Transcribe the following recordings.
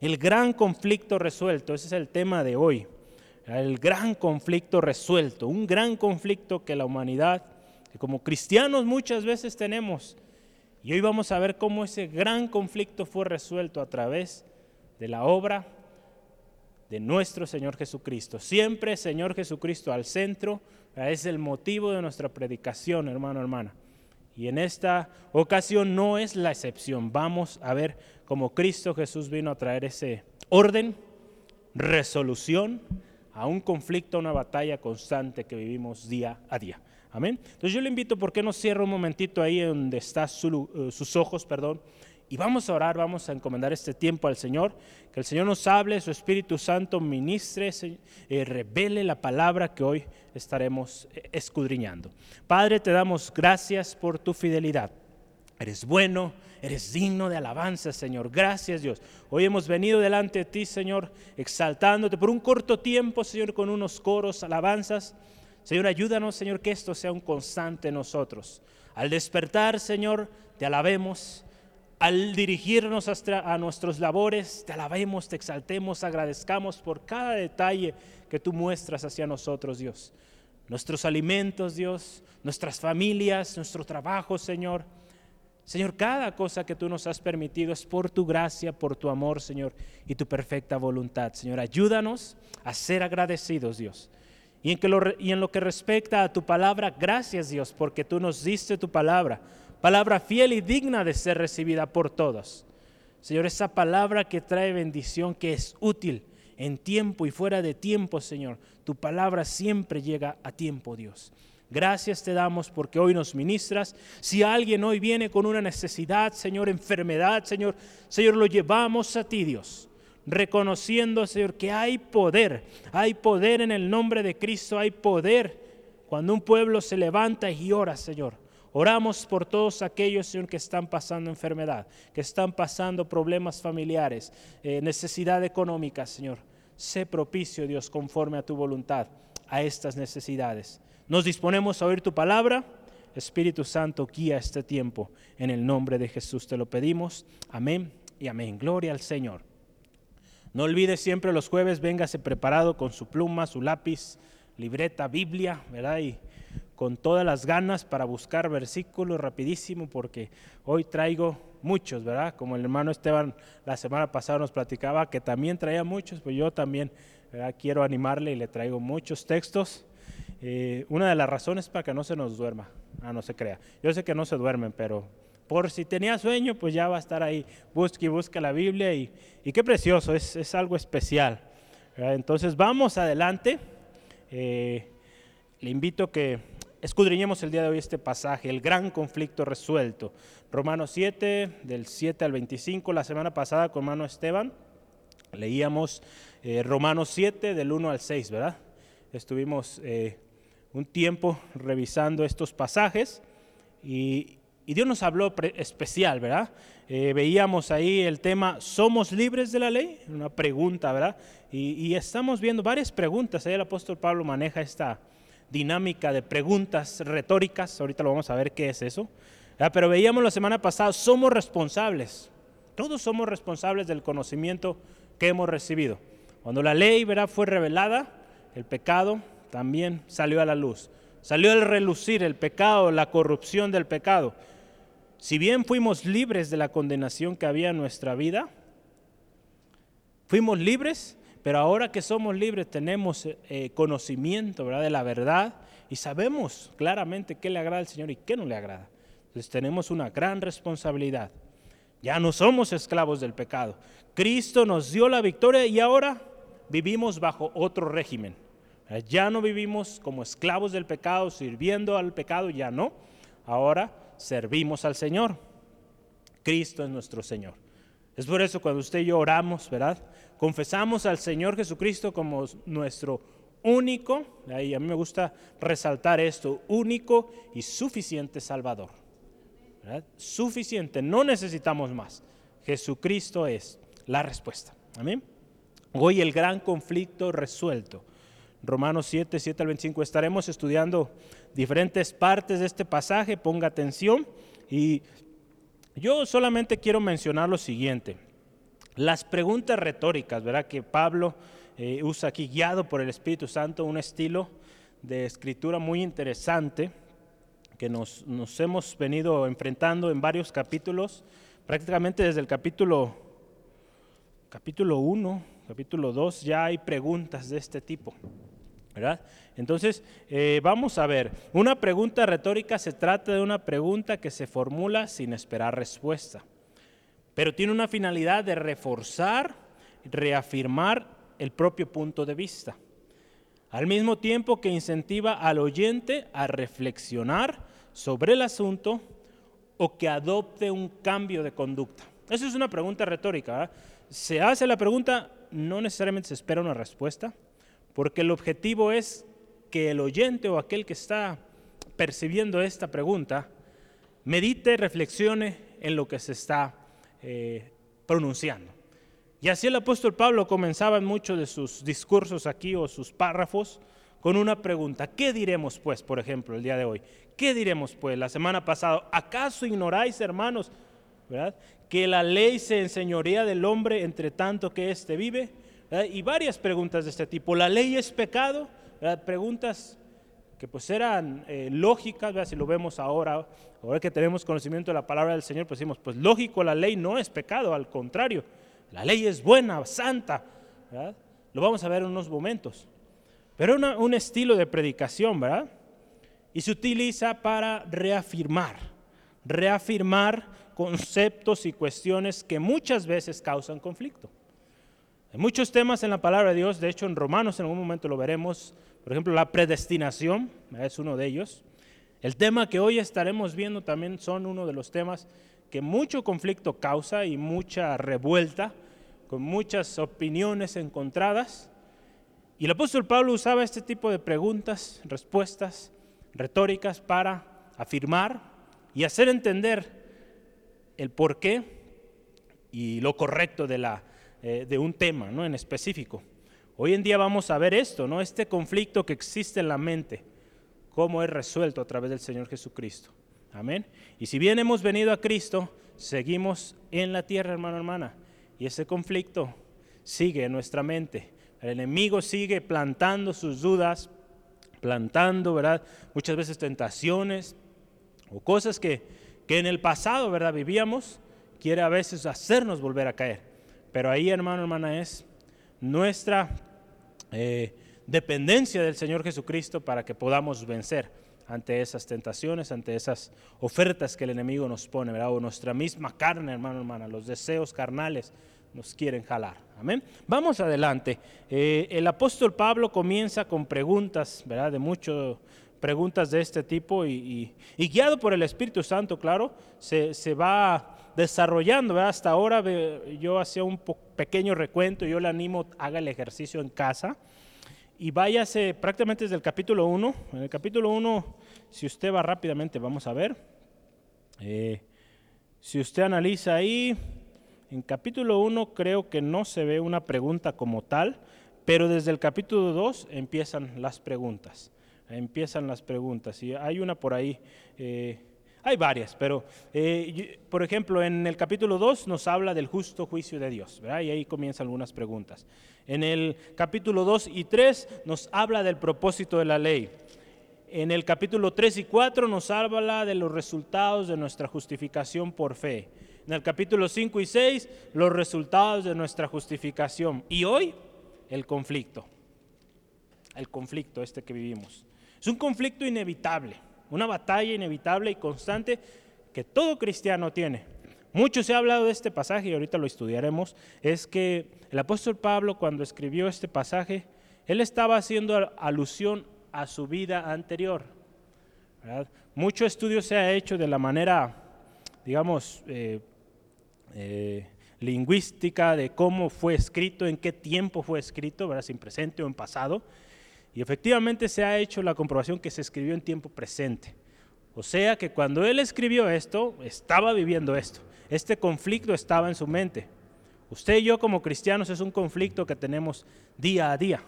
El gran conflicto resuelto, ese es el tema de hoy. El gran conflicto resuelto, un gran conflicto que la humanidad, que como cristianos muchas veces tenemos. Y hoy vamos a ver cómo ese gran conflicto fue resuelto a través de la obra de nuestro Señor Jesucristo. Siempre Señor Jesucristo al centro, es el motivo de nuestra predicación, hermano, hermana. Y en esta ocasión no es la excepción. Vamos a ver cómo Cristo Jesús vino a traer ese orden, resolución a un conflicto, a una batalla constante que vivimos día a día. Amén. Entonces yo le invito, ¿por qué no cierra un momentito ahí donde están eh, sus ojos, perdón? Y vamos a orar, vamos a encomendar este tiempo al Señor, que el Señor nos hable, su Espíritu Santo ministre, eh, revele la palabra que hoy estaremos eh, escudriñando. Padre, te damos gracias por tu fidelidad. Eres bueno, eres digno de alabanza, Señor. Gracias, Dios. Hoy hemos venido delante de ti, Señor, exaltándote por un corto tiempo, Señor, con unos coros, alabanzas. Señor, ayúdanos, Señor, que esto sea un constante en nosotros. Al despertar, Señor, te alabemos al dirigirnos a nuestros labores, te alabemos, te exaltemos, agradezcamos por cada detalle que tú muestras hacia nosotros, Dios. Nuestros alimentos, Dios, nuestras familias, nuestro trabajo, Señor. Señor, cada cosa que tú nos has permitido es por tu gracia, por tu amor, Señor, y tu perfecta voluntad. Señor, ayúdanos a ser agradecidos, Dios. Y en, y en lo que respecta a tu palabra, gracias, Dios, porque tú nos diste tu palabra palabra fiel y digna de ser recibida por todos. Señor, esa palabra que trae bendición, que es útil en tiempo y fuera de tiempo, Señor. Tu palabra siempre llega a tiempo, Dios. Gracias te damos porque hoy nos ministras. Si alguien hoy viene con una necesidad, Señor, enfermedad, Señor, Señor, lo llevamos a ti, Dios. Reconociendo, Señor, que hay poder, hay poder en el nombre de Cristo, hay poder cuando un pueblo se levanta y ora, Señor. Oramos por todos aquellos, Señor, que están pasando enfermedad, que están pasando problemas familiares, eh, necesidad económica, Señor. Sé propicio, Dios, conforme a tu voluntad, a estas necesidades. Nos disponemos a oír tu palabra. Espíritu Santo, guía este tiempo. En el nombre de Jesús te lo pedimos. Amén y amén. Gloria al Señor. No olvide siempre los jueves, véngase preparado con su pluma, su lápiz, libreta, Biblia, ¿verdad? Y con todas las ganas para buscar versículos rapidísimo porque hoy traigo muchos, ¿verdad? Como el hermano Esteban la semana pasada nos platicaba que también traía muchos, pues yo también quiero animarle y le traigo muchos textos. Eh, una de las razones para que no se nos duerma, ah, no se crea. Yo sé que no se duermen, pero por si tenía sueño, pues ya va a estar ahí, busque y busca la Biblia y, y qué precioso, es, es algo especial. Entonces vamos adelante. Eh, le invito que Escudriñemos el día de hoy este pasaje, el gran conflicto resuelto. Romanos 7, del 7 al 25, la semana pasada con hermano Esteban, leíamos eh, Romanos 7, del 1 al 6, ¿verdad? Estuvimos eh, un tiempo revisando estos pasajes y, Dios nos habló especial, ¿verdad? Eh, veíamos ahí el tema, ¿somos libres de la ley? Una pregunta, ¿verdad? Y, y estamos viendo varias preguntas, ahí el apóstol Pablo maneja esta dinámica de preguntas retóricas, ahorita lo vamos a ver qué es eso, pero veíamos la semana pasada, somos responsables, todos somos responsables del conocimiento que hemos recibido. Cuando la ley ¿verdad? fue revelada, el pecado también salió a la luz, salió al relucir el pecado, la corrupción del pecado. Si bien fuimos libres de la condenación que había en nuestra vida, fuimos libres, pero ahora que somos libres tenemos eh, conocimiento ¿verdad? de la verdad y sabemos claramente qué le agrada al Señor y qué no le agrada. Entonces tenemos una gran responsabilidad. Ya no somos esclavos del pecado. Cristo nos dio la victoria y ahora vivimos bajo otro régimen. Ya no vivimos como esclavos del pecado, sirviendo al pecado, ya no. Ahora servimos al Señor. Cristo es nuestro Señor. Es por eso cuando usted y yo oramos, ¿verdad? Confesamos al Señor Jesucristo como nuestro único, y a mí me gusta resaltar esto, único y suficiente Salvador. Suficiente, no necesitamos más. Jesucristo es la respuesta. Amén. Hoy el gran conflicto resuelto. Romanos 7, 7 al 25. Estaremos estudiando diferentes partes de este pasaje. Ponga atención. Y yo solamente quiero mencionar lo siguiente. Las preguntas retóricas, ¿verdad? Que Pablo eh, usa aquí, guiado por el Espíritu Santo, un estilo de escritura muy interesante que nos, hemos venido enfrentando en varios capítulos, prácticamente desde el capítulo, capítulo 1, capítulo 2, ya hay preguntas de este tipo. ¿verdad? Entonces, eh, vamos a ver, una pregunta retórica se trata de una pregunta que se formula sin esperar respuesta, pero tiene una finalidad de reforzar, reafirmar el propio punto de vista, al mismo tiempo que incentiva al oyente a reflexionar sobre el asunto o que adopte un cambio de conducta. Esa es una pregunta retórica. Se hace la pregunta, no necesariamente se espera una respuesta, porque el objetivo es que el oyente o aquel que está percibiendo esta pregunta medite, reflexione en lo que se está eh, pronunciando. Y así el apóstol Pablo comenzaba en muchos de sus discursos aquí o sus párrafos con una pregunta. ¿Qué diremos pues, por ejemplo, el día de hoy? ¿Qué diremos pues? La semana pasada, ¿acaso ignoráis, hermanos, ¿verdad? que la ley se enseñorea del hombre entre tanto que éste vive? Y varias preguntas de este tipo. ¿La ley es pecado? Preguntas que pues eran eh, lógicas, si lo vemos ahora, ahora que tenemos conocimiento de la palabra del Señor, pues decimos, pues lógico, la ley no es pecado, al contrario, la ley es buena, santa, lo vamos a ver en unos momentos. Pero una, un estilo de predicación, ¿verdad? Y se utiliza para reafirmar, reafirmar conceptos y cuestiones que muchas veces causan conflicto. Hay muchos temas en la palabra de Dios, de hecho en Romanos en algún momento lo veremos, por ejemplo la predestinación es uno de ellos. El tema que hoy estaremos viendo también son uno de los temas que mucho conflicto causa y mucha revuelta, con muchas opiniones encontradas. Y el apóstol Pablo usaba este tipo de preguntas, respuestas retóricas para afirmar y hacer entender el porqué y lo correcto de la eh, de un tema ¿no? en específico. Hoy en día vamos a ver esto, ¿no? este conflicto que existe en la mente, cómo es resuelto a través del Señor Jesucristo. Amén. Y si bien hemos venido a Cristo, seguimos en la tierra, hermano, hermana. Y ese conflicto sigue en nuestra mente. El enemigo sigue plantando sus dudas, plantando, ¿verdad? Muchas veces tentaciones o cosas que, que en el pasado, ¿verdad? Vivíamos, quiere a veces hacernos volver a caer. Pero ahí, hermano, hermana, es nuestra eh, dependencia del Señor Jesucristo para que podamos vencer ante esas tentaciones, ante esas ofertas que el enemigo nos pone, ¿verdad? O nuestra misma carne, hermano, hermana, los deseos carnales nos quieren jalar. Amén. Vamos adelante. Eh, el apóstol Pablo comienza con preguntas, ¿verdad? De mucho, preguntas de este tipo y, guiado por el Espíritu Santo, claro, se, se va desarrollando. Hasta ahora yo hacía un pequeño recuento, yo le animo, haga el ejercicio en casa y váyase prácticamente desde el capítulo 1. En el capítulo 1, si usted va rápidamente, vamos a ver. Eh, si usted analiza ahí, en capítulo 1 creo que no se ve una pregunta como tal, pero desde el capítulo 2 empiezan las preguntas. Empiezan las preguntas. Y hay una por ahí. Eh, hay varias, pero eh, por ejemplo en el capítulo 2 nos habla del justo juicio de Dios, y ahí comienzan algunas preguntas. En el capítulo 2 y 3 nos habla del propósito de la ley. En el capítulo 3 y 4 nos habla de los resultados de nuestra justificación por fe. En el capítulo 5 y 6 los resultados de nuestra justificación. Y hoy el conflicto. El conflicto este que vivimos. Es un conflicto inevitable una batalla inevitable y constante que todo cristiano tiene. Mucho se ha hablado de este pasaje y ahorita lo estudiaremos, es que el apóstol Pablo cuando escribió este pasaje, él estaba haciendo alusión a su vida anterior. Mucho estudio se ha hecho de la manera, digamos, eh, eh, lingüística de cómo fue escrito, en qué tiempo fue escrito, ¿verdad? sin presente o en pasado. Y efectivamente se ha hecho la comprobación que se escribió en tiempo presente. O sea que cuando él escribió esto, estaba viviendo esto. Este conflicto estaba en su mente. Usted y yo como cristianos es un conflicto que tenemos día a día,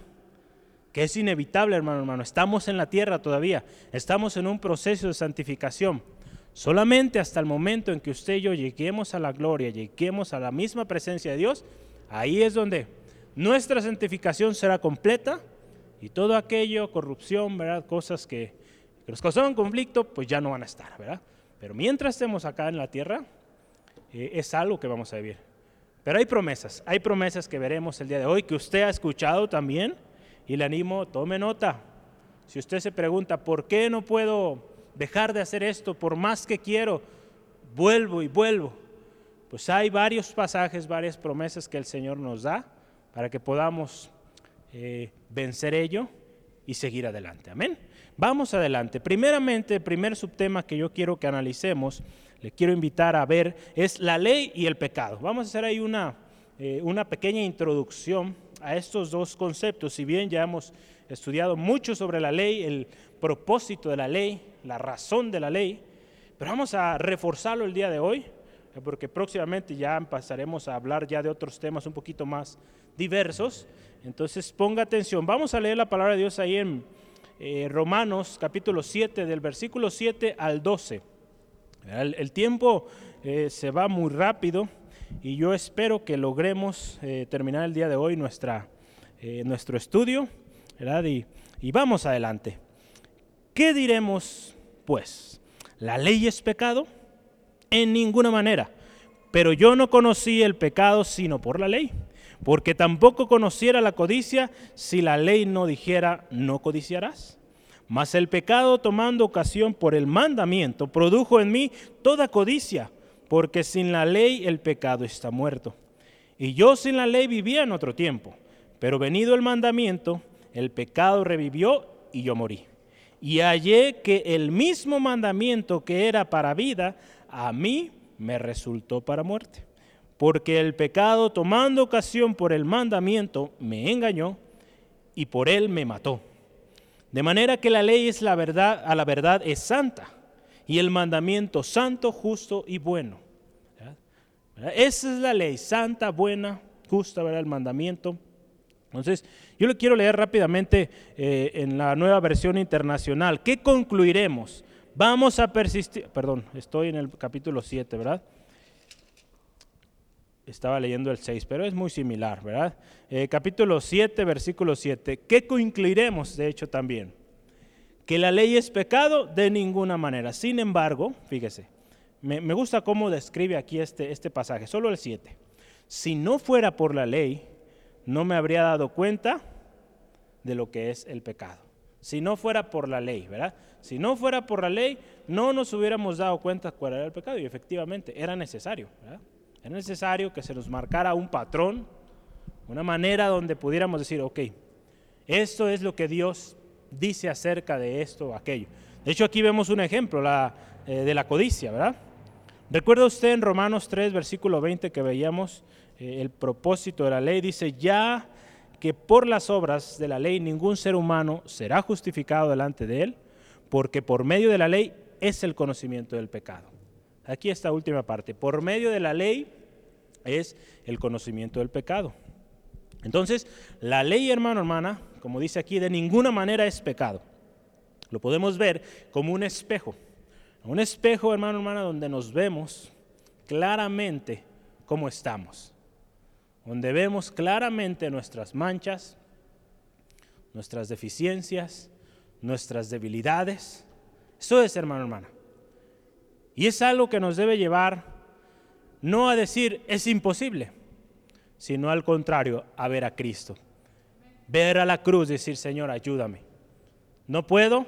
que es inevitable, hermano, hermano. Estamos en la tierra todavía, estamos en un proceso de santificación. Solamente hasta el momento en que usted y yo lleguemos a la gloria, lleguemos a la misma presencia de Dios, ahí es donde nuestra santificación será completa y todo aquello, corrupción, ¿verdad? cosas que, nos causaban conflicto, pues ya no van a estar, ¿verdad? Pero mientras estemos acá en la tierra, eh, es algo que vamos a vivir. Pero hay promesas, hay promesas que veremos el día de hoy, que usted ha escuchado también, y le animo, tome nota. Si usted se pregunta, ¿por qué no puedo dejar de hacer esto? Por más que quiero, vuelvo y vuelvo. Pues hay varios pasajes, varias promesas que el Señor nos da para que podamos eh, vencer ello y seguir adelante. Amén. Vamos adelante. Primeramente, el primer subtema que yo quiero que analicemos le quiero invitar a ver es la ley y el pecado. Vamos a hacer ahí una, eh, una pequeña introducción a estos dos conceptos. Si bien ya hemos estudiado mucho sobre la ley, el propósito de la ley, la razón de la ley, pero vamos a reforzarlo el día de hoy, porque próximamente ya pasaremos a hablar ya de otros temas un poquito más diversos. Entonces ponga atención, vamos a leer la palabra de Dios ahí en eh, Romanos capítulo 7, del versículo 7 al 12. El, tiempo eh, se va muy rápido y yo espero que logremos eh, terminar el día de hoy nuestra, nuestro estudio Y, y vamos adelante. ¿Qué diremos pues? ¿La ley es pecado? En ninguna manera. Pero yo no conocí el pecado sino por la ley, porque tampoco conociera la codicia si la ley no dijera no codiciarás. Mas el pecado, tomando ocasión por el mandamiento, produjo en mí toda codicia, porque sin la ley el pecado está muerto. Y yo sin la ley vivía en otro tiempo, pero venido el mandamiento, el pecado revivió y yo morí. Y hallé que el mismo mandamiento que era para vida, a mí me resultó para muerte. Porque el pecado, tomando ocasión por el mandamiento, me engañó y por él me mató. De manera que la ley es la verdad, a la verdad es santa, y el mandamiento santo, justo y bueno. Esa es la ley, santa, buena, justa, ¿verdad? El mandamiento. Entonces, yo le quiero leer rápidamente eh, en la nueva versión internacional. ¿Qué concluiremos? Vamos a persistir, perdón, estoy en el capítulo 7, ¿verdad? estaba leyendo el 6, pero es muy similar, ¿verdad? Eh, capítulo 7, versículo 7. ¿Qué concluiremos, de hecho, también? Que la ley es pecado de ninguna manera. Sin embargo, fíjese, me, gusta cómo describe aquí este, este pasaje, solo el 7. Si no fuera por la ley, no me habría dado cuenta de lo que es el pecado. Si no fuera por la ley, ¿verdad? Si no fuera por la ley, no nos hubiéramos dado cuenta cuál era el pecado y efectivamente era necesario, ¿verdad? Es necesario que se nos marcara un patrón, una manera donde pudiéramos decir, ok, esto es lo que Dios dice acerca de esto o aquello. De hecho, aquí vemos un ejemplo la, eh, de la codicia, ¿verdad? ¿Recuerda usted en Romanos 3, versículo 20 que veíamos eh, el propósito de la ley? Dice, ya que por las obras de la ley ningún ser humano será justificado delante de él, porque por medio de la ley es el conocimiento del pecado. Aquí esta última parte. Por medio de la ley es el conocimiento del pecado. Entonces, la ley, hermano, hermana, como dice aquí, de ninguna manera es pecado. Lo podemos ver como un espejo. Un espejo, hermano, hermana, donde nos vemos claramente cómo estamos. Donde vemos claramente nuestras manchas, nuestras deficiencias, nuestras debilidades. Eso es, hermano, hermana. Y es algo que nos debe llevar no a decir es imposible, sino al contrario, a ver a Cristo. Ver a la cruz decir, Señor, ayúdame. No puedo,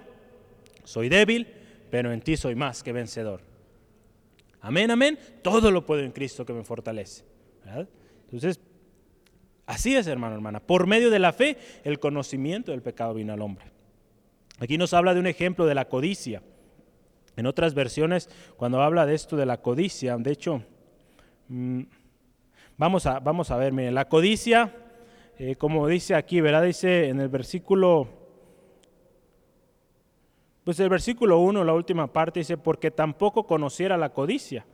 soy débil, pero en ti soy más que vencedor. Amén, amén. Todo lo puedo en Cristo que me fortalece. Entonces, así es, hermano, hermana. Por medio de la fe, el conocimiento del pecado vino al hombre. Aquí nos habla de un ejemplo de la codicia. En otras versiones, cuando habla de esto de la codicia, de hecho, mm, vamos, a, vamos a ver, miren, la codicia, eh, como dice aquí, ¿verdad? Dice en el versículo, pues el versículo 1, la última parte, dice, porque tampoco conociera la codicia,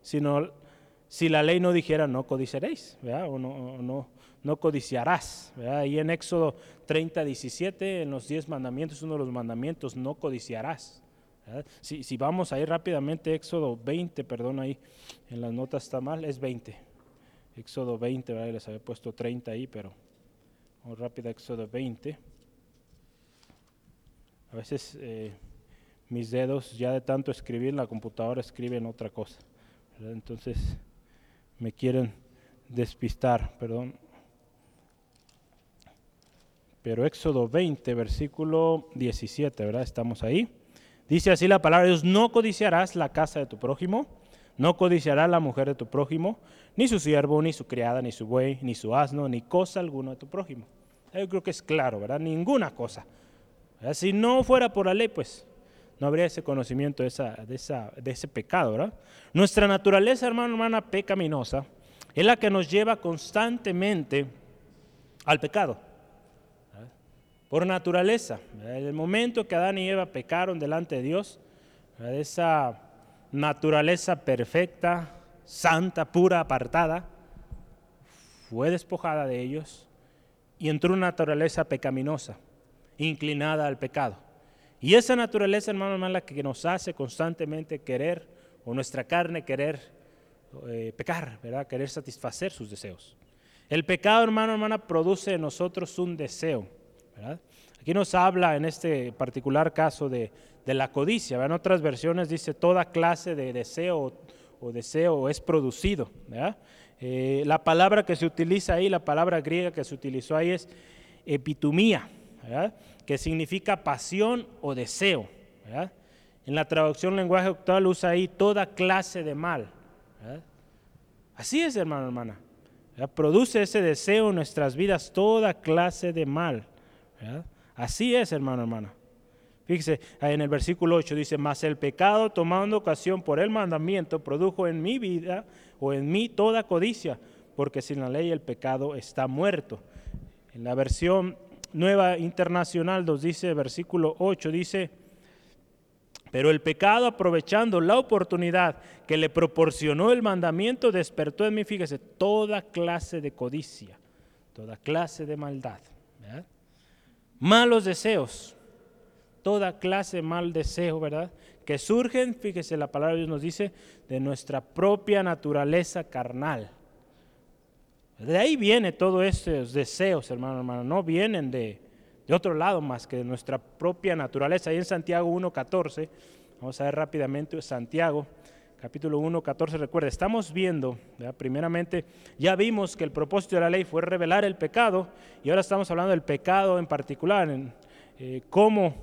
sino si la ley no dijera no codiciaréis, ¿verdad? O no, no, no codiciarás, ¿verdad? Y en Éxodo 30, 17, en los 10 mandamientos, uno de los mandamientos, no codiciarás. Si, vamos ahí rápidamente, Éxodo 20, perdón, ahí en las notas está mal, es 20. Éxodo 20, ¿verdad? les había puesto 30 ahí, pero vamos rápido, Éxodo 20. A veces eh, mis dedos, ya de tanto escribir en la computadora, escriben otra cosa. Entonces me quieren despistar, perdón. Pero Éxodo 20, versículo 17, ¿verdad? Estamos ahí. Dice así la palabra de Dios, no codiciarás la casa de tu prójimo, no codiciarás la mujer de tu prójimo, ni su siervo, ni su criada, ni su buey, ni su asno, ni cosa alguna de tu prójimo. Yo creo que es claro, ¿verdad? Ninguna cosa. Si no fuera por la ley, pues no habría ese conocimiento de, de ese pecado, ¿verdad? Nuestra naturaleza, hermano, hermana, pecaminosa, es la que nos lleva constantemente al pecado. Por naturaleza. El momento que Adán y Eva pecaron delante de Dios, esa naturaleza perfecta, santa, pura, apartada, fue despojada de ellos y entró una naturaleza pecaminosa, inclinada al pecado. Y esa naturaleza, hermano, hermana, la que nos hace constantemente querer, o nuestra carne querer eh, pecar. Querer satisfacer sus deseos. El pecado, hermano, hermana, produce en nosotros un deseo, Aquí nos habla en este particular caso de, la codicia, en otras versiones dice toda clase de deseo o deseo es producido. Eh, la palabra que se utiliza ahí, la palabra griega que se utilizó ahí es epitumía, que significa pasión o deseo. En la traducción lenguaje actual usa ahí toda clase de mal. Así es, hermano, hermana. Produce ese deseo en nuestras vidas toda clase de mal. Así es, hermano, hermana. Fíjese, en el versículo 8 dice, mas el pecado tomando ocasión por el mandamiento produjo en mi vida o en mí toda codicia, porque sin la ley el pecado está muerto. En la versión nueva internacional nos dice, versículo 8, dice, pero el pecado aprovechando la oportunidad que le proporcionó el mandamiento despertó en mí, fíjese, toda clase de codicia, toda clase de maldad. Malos deseos, toda clase de mal deseo, ¿verdad? Que surgen, fíjese, la palabra de Dios nos dice, de nuestra propia naturaleza carnal. De ahí viene todos estos deseos, hermano, hermano, no vienen de, de otro lado más que de nuestra propia naturaleza. Ahí en Santiago 1.14, vamos a ver rápidamente Santiago, capítulo 1.14, recuerda, estamos viendo, primeramente, ya vimos que el propósito de la ley fue revelar el pecado y ahora estamos hablando del pecado en particular, en eh, cómo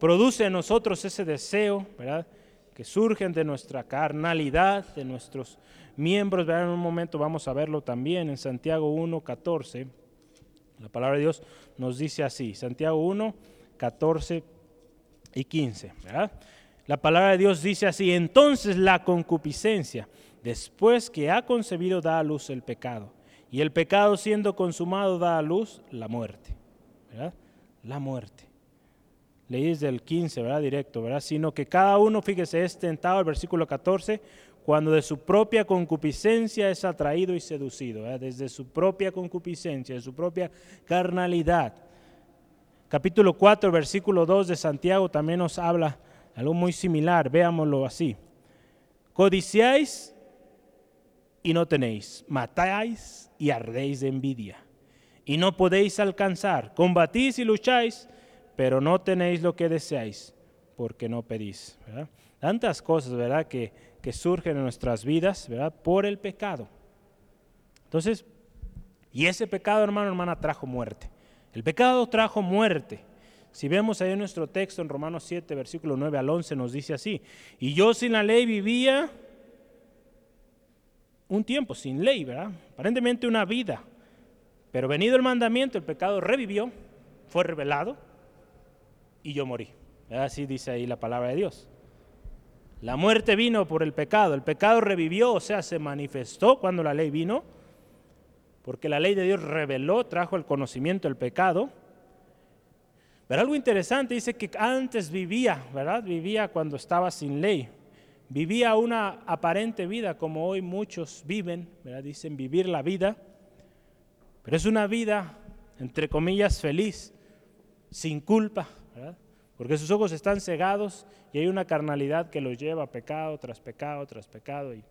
produce en nosotros ese deseo, ¿verdad? que surgen de nuestra carnalidad, de nuestros miembros. ¿verdad? En un momento vamos a verlo también en Santiago 1.14. La palabra de Dios nos dice así, Santiago 1, 14 y 15. La palabra de Dios dice así, entonces la concupiscencia, después que ha concebido, da a luz el pecado. Y el pecado siendo consumado da a luz la muerte. La muerte. Leí desde el 15, ¿verdad? Directo, ¿verdad? Sino que cada uno, fíjese, es tentado, el versículo 14, cuando de su propia concupiscencia es atraído y seducido, desde su propia concupiscencia, de su propia carnalidad. Capítulo 4, versículo 2 de Santiago también nos habla algo muy similar, veámoslo así. Codiciáis y no tenéis, matáis y ardéis de envidia, y no podéis alcanzar, combatís y lucháis, pero no tenéis lo que deseáis, porque no pedís. Tantas cosas, ¿verdad?, que que surgen en nuestras vidas, ¿verdad? Por el pecado. Entonces, y ese pecado, hermano, hermana, trajo muerte. El pecado trajo muerte. Si vemos ahí en nuestro texto en Romanos 7, versículo 9 al 11, nos dice así, y yo sin la ley vivía un tiempo, sin ley, ¿verdad? Aparentemente una vida. Pero venido el mandamiento, el pecado revivió, fue revelado, y yo morí. Así dice ahí la palabra de Dios. La muerte vino por el pecado, el pecado revivió, o sea, se manifestó cuando la ley vino, porque la ley de Dios reveló, trajo el conocimiento del pecado. Pero algo interesante dice que antes vivía, ¿verdad? Vivía cuando estaba sin ley. Vivía una aparente vida como hoy muchos viven, ¿verdad? Dicen vivir la vida. Pero es una vida, entre comillas, feliz, sin culpa, ¿verdad? porque sus ojos están cegados y hay una carnalidad que los lleva a pecado tras pecado tras pecado y,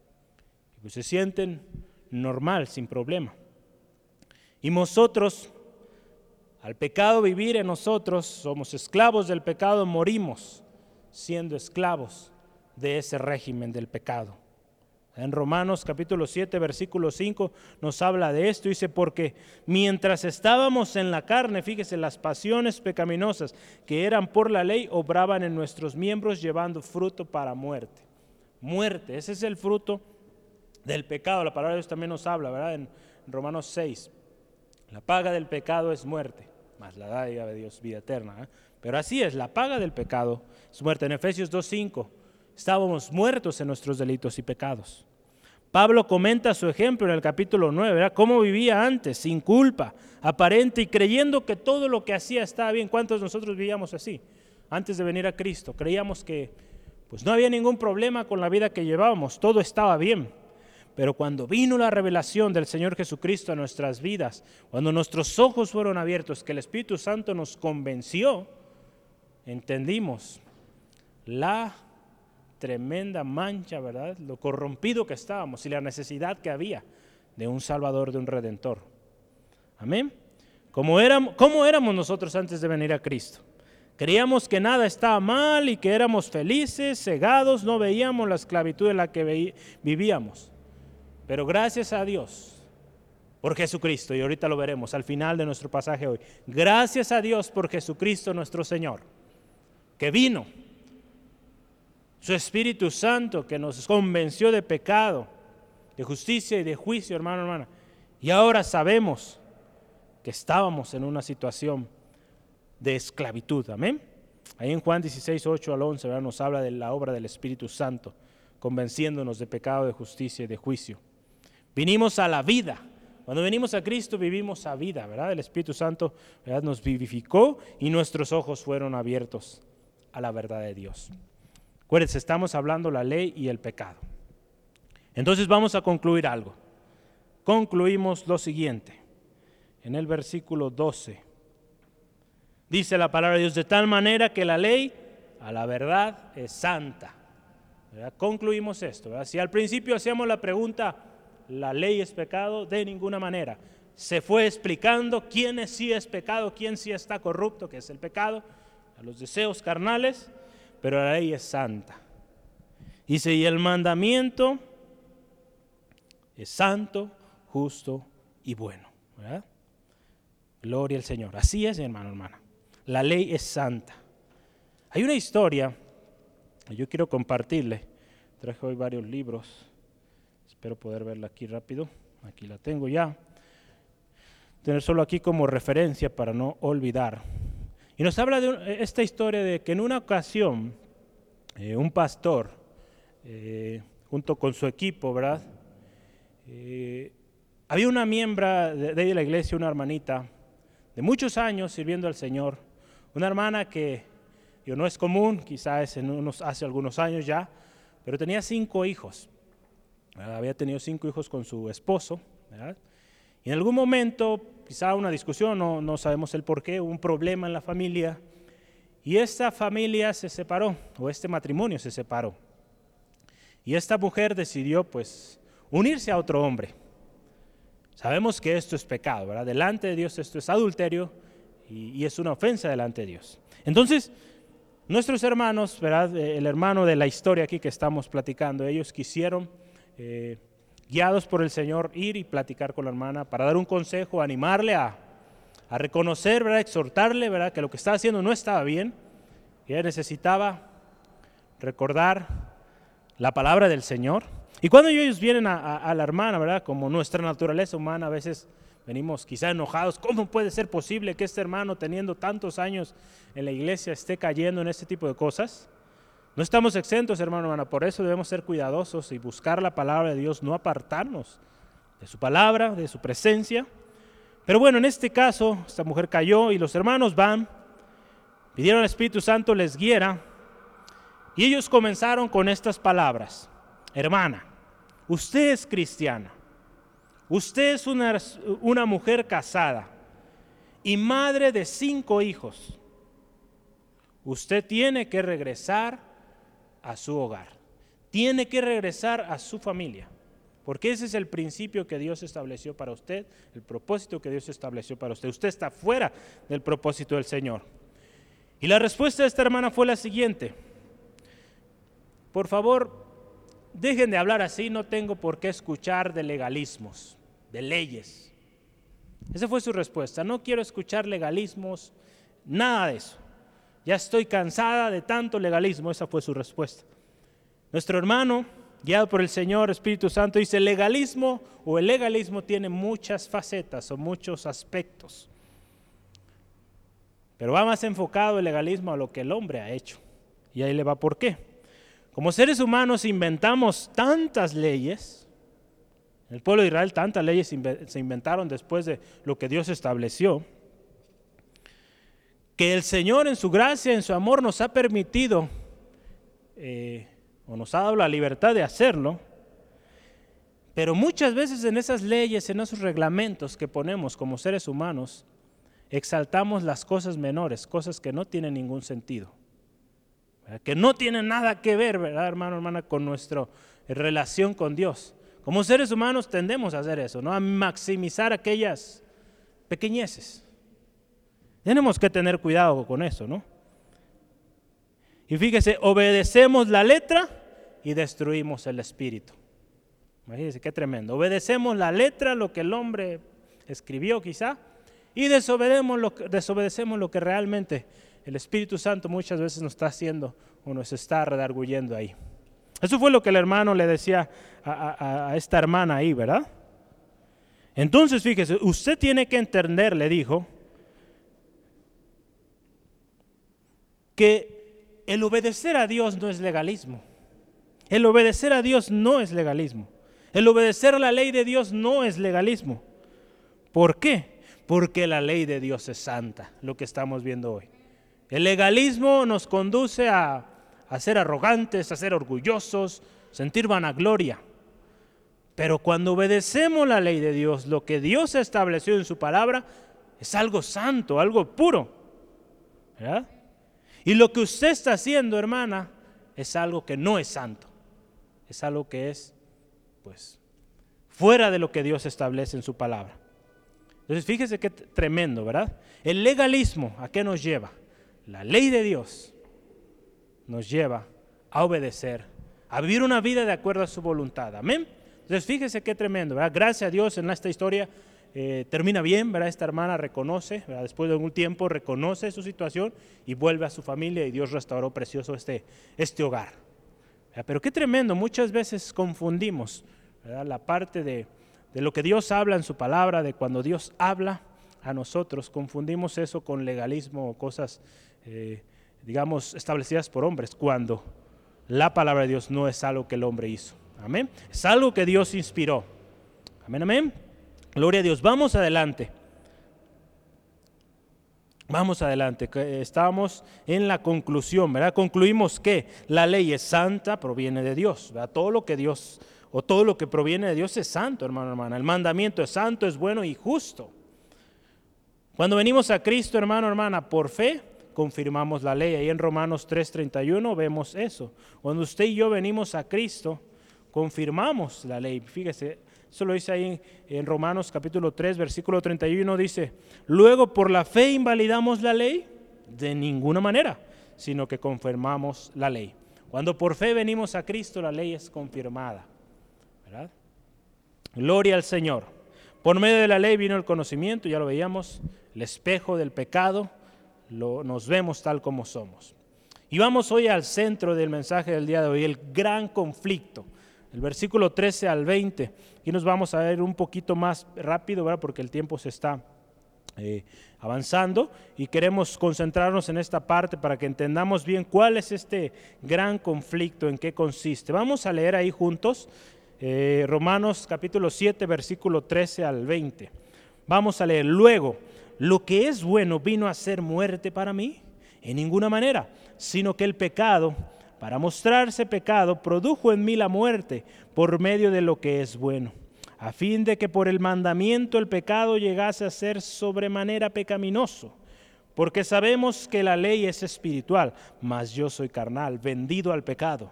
pues se sienten normal, sin problema. Y nosotros, al pecado vivir en nosotros, somos esclavos del pecado, morimos siendo esclavos de ese régimen del pecado. En Romanos capítulo 7, versículo 5 nos habla de esto. Dice, porque mientras estábamos en la carne, fíjese, las pasiones pecaminosas que eran por la ley obraban en nuestros miembros llevando fruto para muerte. Muerte, ese es el fruto del pecado. La palabra de Dios también nos habla, ¿verdad? En Romanos 6. La paga del pecado es muerte, más la dádiva de Dios vida eterna. ¿eh? Pero así es, la paga del pecado es muerte. En Efesios 2.5 estábamos muertos en nuestros delitos y pecados. Pablo comenta su ejemplo en el capítulo 9, ¿verdad? Cómo vivía antes, sin culpa, aparente y creyendo que todo lo que hacía estaba bien. ¿Cuántos de nosotros vivíamos así? Antes de venir a Cristo, creíamos que pues no había ningún problema con la vida que llevábamos, todo estaba bien. Pero cuando vino la revelación del Señor Jesucristo a nuestras vidas, cuando nuestros ojos fueron abiertos, que el Espíritu Santo nos convenció, entendimos la tremenda mancha, ¿verdad? Lo corrompido que estábamos y la necesidad que había de un Salvador, de un Redentor. Amén. ¿Cómo éramos, ¿Cómo éramos nosotros antes de venir a Cristo? Creíamos que nada estaba mal y que éramos felices, cegados, no veíamos la esclavitud en la que vivíamos. Pero gracias a Dios por Jesucristo, y ahorita lo veremos al final de nuestro pasaje hoy, gracias a Dios por Jesucristo nuestro Señor, que vino su Espíritu Santo que nos convenció de pecado, de justicia y de juicio, hermano, hermana. Y ahora sabemos que estábamos en una situación de esclavitud. Amén. Ahí en Juan 16, 8 al 11 nos habla de la obra del Espíritu Santo, convenciéndonos de pecado, de justicia y de juicio. Vinimos a la vida. Cuando venimos a Cristo vivimos a vida, ¿verdad? El Espíritu Santo ¿verdad? nos vivificó y nuestros ojos fueron abiertos a la verdad de Dios. Acuérdense, estamos hablando la ley y el pecado. Entonces vamos a concluir algo. Concluimos lo siguiente. En el versículo 12 dice la palabra de Dios de tal manera que la ley a la verdad es santa. Concluimos esto. Si al principio hacíamos la pregunta, ¿la ley es pecado? De ninguna manera. Se fue explicando quién sí es pecado, quién sí está corrupto, que es el pecado, a los deseos carnales pero la ley es santa. Dice, y el mandamiento es santo, justo y bueno. Gloria al Señor. Así es, hermano, hermana. La ley es santa. Hay una historia, yo quiero compartirle. Traje hoy varios libros. Espero poder verla aquí rápido. Aquí la tengo ya. Tener solo aquí como referencia para no olvidar. Y nos habla de esta historia de que en una ocasión eh, un pastor, eh, junto con su equipo, ¿verdad? Eh, había una miembro de, la iglesia, una hermanita, de muchos años sirviendo al Señor, una hermana que yo, no es común, quizás en unos, hace algunos años ya, pero tenía cinco hijos. Había tenido cinco hijos con su esposo. ¿verdad? Y en algún momento, quizá una discusión, no, no sabemos el por qué, un problema en la familia. Y esta familia se separó, o este matrimonio se separó. Y esta mujer decidió pues unirse a otro hombre. Sabemos que esto es pecado, ¿verdad? Delante de Dios esto es adulterio y, es una ofensa delante de Dios. Entonces, nuestros hermanos, ¿verdad? El hermano de la historia aquí que estamos platicando, ellos quisieron eh, guiados por el Señor, ir y platicar con la hermana para dar un consejo, animarle a, reconocer, ¿verdad? exhortarle ¿verdad? que lo que estaba haciendo no estaba bien, que ella necesitaba recordar la palabra del Señor. Y cuando ellos vienen a, la hermana, ¿verdad? como nuestra naturaleza humana, a veces venimos quizá enojados, ¿cómo puede ser posible que este hermano teniendo tantos años en la iglesia esté cayendo en este tipo de cosas? No estamos exentos, hermano, hermana, por eso debemos ser cuidadosos y buscar la palabra de Dios, no apartarnos de su palabra, de su presencia. Pero bueno, en este caso, esta mujer cayó y los hermanos van, pidieron al Espíritu Santo les guiara y ellos comenzaron con estas palabras. Hermana, usted es cristiana, usted es una, una mujer casada y madre de cinco hijos. Usted tiene que regresar a su hogar, tiene que regresar a su familia, porque ese es el principio que Dios estableció para usted, el propósito que Dios estableció para usted. Usted está fuera del propósito del Señor. Y la respuesta de esta hermana fue la siguiente. Por favor, dejen de hablar así, no tengo por qué escuchar de legalismos, de leyes. Esa fue su respuesta. No quiero escuchar legalismos, nada de eso. Ya estoy cansada de tanto legalismo. Esa fue su respuesta. Nuestro hermano, guiado por el Señor Espíritu Santo, dice, legalismo o el legalismo tiene muchas facetas o muchos aspectos. Pero va más enfocado el legalismo a lo que el hombre ha hecho. Y ahí le va por qué. Como seres humanos inventamos tantas leyes, el pueblo de Israel tantas leyes se inventaron después de lo que Dios estableció, que el Señor en su gracia, en su amor nos ha permitido eh, o nos ha dado la libertad de hacerlo, pero muchas veces en esas leyes, en esos reglamentos que ponemos como seres humanos, exaltamos las cosas menores, cosas que no tienen ningún sentido que no tiene nada que ver, ¿verdad, hermano, hermana, con nuestra relación con Dios. Como seres humanos tendemos a hacer eso, ¿no? A maximizar aquellas pequeñeces. Tenemos que tener cuidado con eso, ¿no? Y fíjese, obedecemos la letra y destruimos el espíritu. Imagínense qué tremendo. Obedecemos la letra, lo que el hombre escribió quizá, y desobedecemos lo, desobedecemos lo que realmente el Espíritu Santo muchas veces nos está haciendo o nos está redarguyendo ahí. Eso fue lo que el hermano le decía a, esta hermana ahí, ¿verdad? Entonces, fíjese, usted tiene que entender, le dijo, que el obedecer a Dios no es legalismo. El obedecer a Dios no es legalismo. El obedecer a la ley de Dios no es legalismo. ¿Por qué? Porque la ley de Dios es santa, lo que estamos viendo hoy. El legalismo nos conduce a, ser arrogantes, a ser orgullosos, sentir vanagloria. Pero cuando obedecemos la ley de Dios, lo que Dios estableció en su palabra es algo santo, algo puro. Y lo que usted está haciendo, hermana, es algo que no es santo. Es algo que es, pues, fuera de lo que Dios establece en su palabra. Entonces, fíjese qué tremendo, ¿verdad? El legalismo, ¿a qué nos lleva? la ley de Dios nos lleva a obedecer, a vivir una vida de acuerdo a su voluntad. Amén. Entonces fíjese qué tremendo, ¿verdad? Gracias a Dios en esta historia eh, termina bien, ¿verdad? Esta hermana reconoce, después de un tiempo reconoce su situación y vuelve a su familia y Dios restauró precioso este, este hogar. Pero qué tremendo, muchas veces confundimos la parte de, de lo que Dios habla en su palabra, de cuando Dios habla a nosotros, confundimos eso con legalismo o cosas eh, digamos, establecidas por hombres, cuando la palabra de Dios no es algo que el hombre hizo. Amén. Es algo que Dios inspiró. Amén, amén. Gloria a Dios. Vamos adelante. Vamos adelante. Estábamos en la conclusión, ¿verdad? Concluimos que la ley es santa, proviene de Dios. ¿verdad? Todo lo que Dios o todo lo que proviene de Dios es santo, hermano, hermana. El mandamiento es santo, es bueno y justo. Cuando venimos a Cristo, hermano, hermana, por fe, confirmamos la ley. Ahí en Romanos 3:31 vemos eso. Cuando usted y yo venimos a Cristo, confirmamos la ley. Fíjese, eso lo dice ahí en Romanos capítulo 3, versículo 31, dice, luego por la fe invalidamos la ley de ninguna manera, sino que confirmamos la ley. Cuando por fe venimos a Cristo, la ley es confirmada. Gloria al Señor. Por medio de la ley vino el conocimiento, ya lo veíamos, el espejo del pecado, nos vemos tal como somos. Y vamos hoy al centro del mensaje del día de hoy, el gran conflicto. El versículo 13 al 20. Y nos vamos a ver un poquito más rápido, ¿verdad? porque el tiempo se está eh, avanzando y queremos concentrarnos en esta parte para que entendamos bien cuál es este gran conflicto, en qué consiste. Vamos a leer ahí juntos eh, Romanos capítulo 7, versículo 13 al 20. Vamos a leer luego lo que es bueno vino a ser muerte para mí? En ninguna manera, sino que el pecado, para mostrarse pecado, produjo en mí la muerte por medio de lo que es bueno, a fin de que por el mandamiento el pecado llegase a ser sobremanera pecaminoso. porque sabemos que la ley es espiritual, mas yo soy carnal, vendido al pecado.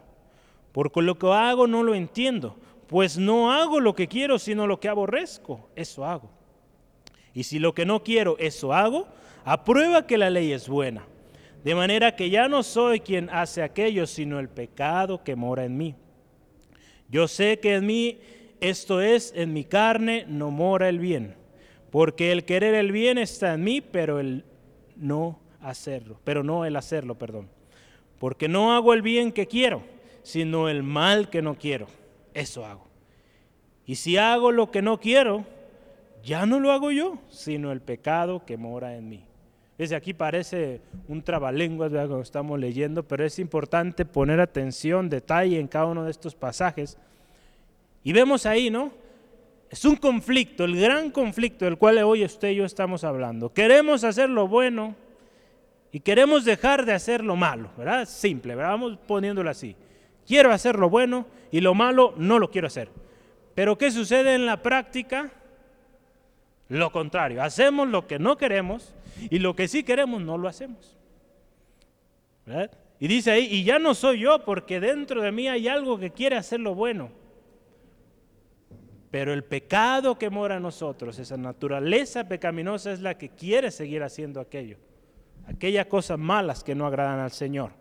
Porque lo que hago no lo entiendo, pues no hago lo que quiero, sino lo que aborrezco, eso hago. Y si lo que no quiero, eso hago, aprueba que la ley es buena. De manera que ya no soy quien hace aquello, sino el pecado que mora en mí. Yo sé que en mí, esto es, en mi carne, no mora el bien. Porque el querer el bien está en mí, pero el no hacerlo, pero no el hacerlo, perdón. Porque no hago el bien que quiero, sino el mal que no quiero. Eso hago. Y si hago lo que no quiero, ya no lo hago yo, sino el pecado que mora en mí. Desde aquí parece un trabalenguas cuando estamos leyendo, pero es importante poner atención, detalle en cada uno de estos pasajes. Y vemos ahí, ¿no? Es un conflicto, el gran conflicto del cual hoy usted y yo estamos hablando. Queremos hacer lo bueno y queremos dejar de hacer lo malo, ¿verdad? Simple, Vamos poniéndolo así. Quiero hacer lo bueno y lo malo no lo quiero hacer. Pero ¿qué sucede en la práctica? Lo contrario, hacemos lo que no queremos y lo que sí queremos no lo hacemos. Y dice ahí, y ya no soy yo porque dentro de mí hay algo que quiere hacer lo bueno pero el pecado que mora en nosotros, esa naturaleza pecaminosa es la que quiere seguir haciendo aquello, aquellas cosas malas que no agradan al Señor.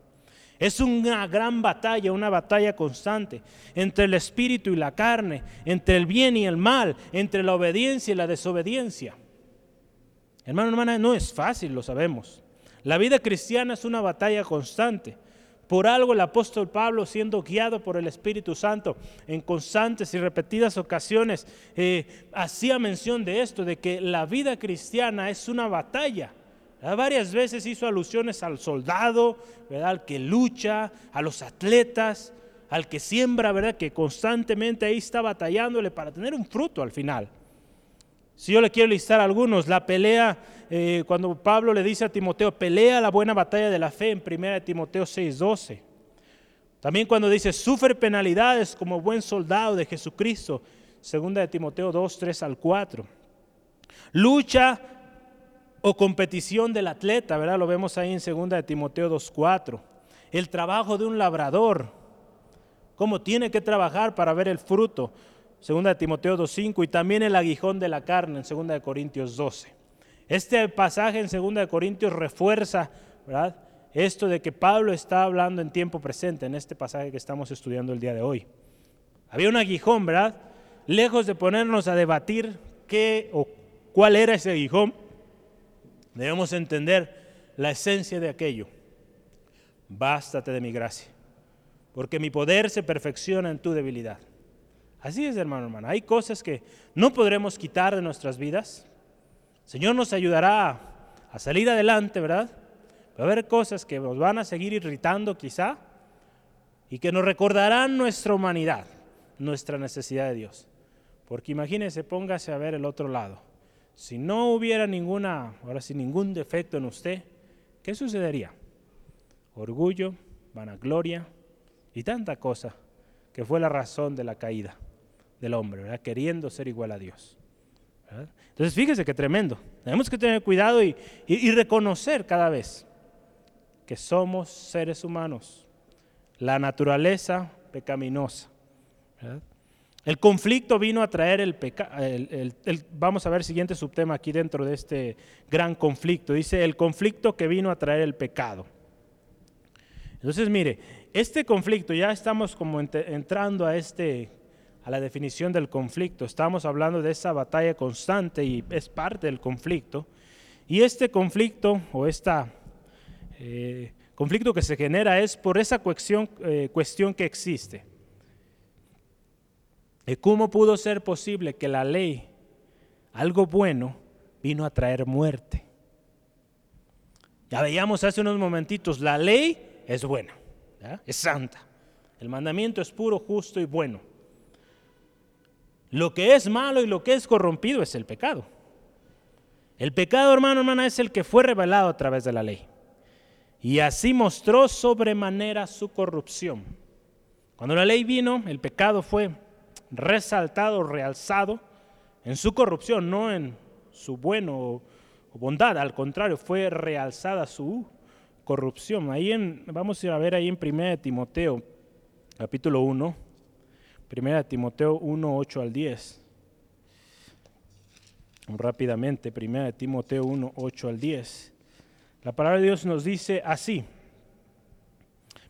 Es una gran batalla, una batalla constante entre el espíritu y la carne, entre el bien y el mal, entre la obediencia y la desobediencia. Hermano, hermana, no es fácil, lo sabemos. La vida cristiana es una batalla constante. Por algo el apóstol Pablo, siendo guiado por el Espíritu Santo en constantes y repetidas ocasiones, eh, hacía mención de esto, de que la vida cristiana es una batalla. Varias veces hizo alusiones al soldado, ¿verdad? al que lucha, a los atletas, al que siembra, ¿verdad? que constantemente ahí está batallándole para tener un fruto al final. Si yo le quiero listar algunos, la pelea, eh, cuando Pablo le dice a Timoteo, pelea la buena batalla de la fe en 1 Timoteo 6:12. También cuando dice, sufre penalidades como buen soldado de Jesucristo, 2 Timoteo 2, 3 al 4. Lucha o competición del atleta, ¿verdad? Lo vemos ahí en 2 Timoteo 2, 4. El trabajo de un labrador, cómo tiene que trabajar para ver el fruto. Segunda de Timoteo 2.5 y también el aguijón de la carne en Segunda de Corintios 12. Este pasaje en Segunda de Corintios refuerza, ¿verdad? Esto de que Pablo está hablando en tiempo presente en este pasaje que estamos estudiando el día de hoy. Había un aguijón, ¿verdad? Lejos de ponernos a debatir qué o cuál era ese aguijón, debemos entender la esencia de aquello. Bástate de mi gracia, porque mi poder se perfecciona en tu debilidad. Así es, hermano, hermano. Hay cosas que no podremos quitar de nuestras vidas. Señor nos ayudará a salir adelante, ¿verdad? Va a haber cosas que nos van a seguir irritando quizá y que nos recordarán nuestra humanidad, nuestra necesidad de Dios. Porque imagínese, póngase a ver el otro lado. Si no hubiera ninguna, ahora sí, ningún defecto en usted, ¿qué sucedería? Orgullo, vanagloria y tanta cosa que fue la razón de la caída del hombre, queriendo ser igual a Dios. Entonces fíjese que tremendo. Tenemos que tener cuidado y, reconocer cada vez que somos seres humanos, la naturaleza pecaminosa. El conflicto vino a traer el pecado. vamos a ver el siguiente subtema aquí dentro de este gran conflicto. Dice el conflicto que vino a traer el pecado. Entonces, mire, este conflicto, ya estamos como entrando a este a la definición del conflicto. Estamos hablando de esa batalla constante y es parte del conflicto. Y este conflicto o este conflicto que se genera es por esa cuestión, eh, cuestión que existe. ¿Cómo pudo ser posible que la ley, algo bueno, vino a traer muerte? Ya veíamos hace unos momentitos, la ley es buena, es santa. El mandamiento es puro, justo y bueno. Lo que es malo y lo que es corrompido es el pecado. El pecado, hermano, hermana, es el que fue revelado a través de la ley. Y así mostró sobremanera su corrupción. Cuando la ley vino, el pecado fue resaltado, realzado en su corrupción, no en su bueno bondad, al contrario, fue realzada su corrupción. Ahí en, vamos a a ver ahí en 1 Timoteo, capítulo 1, 1 Timoteo 1, 8 al 10. Rápidamente, 1 Timoteo 1, 8 al 10. La palabra de Dios nos dice así,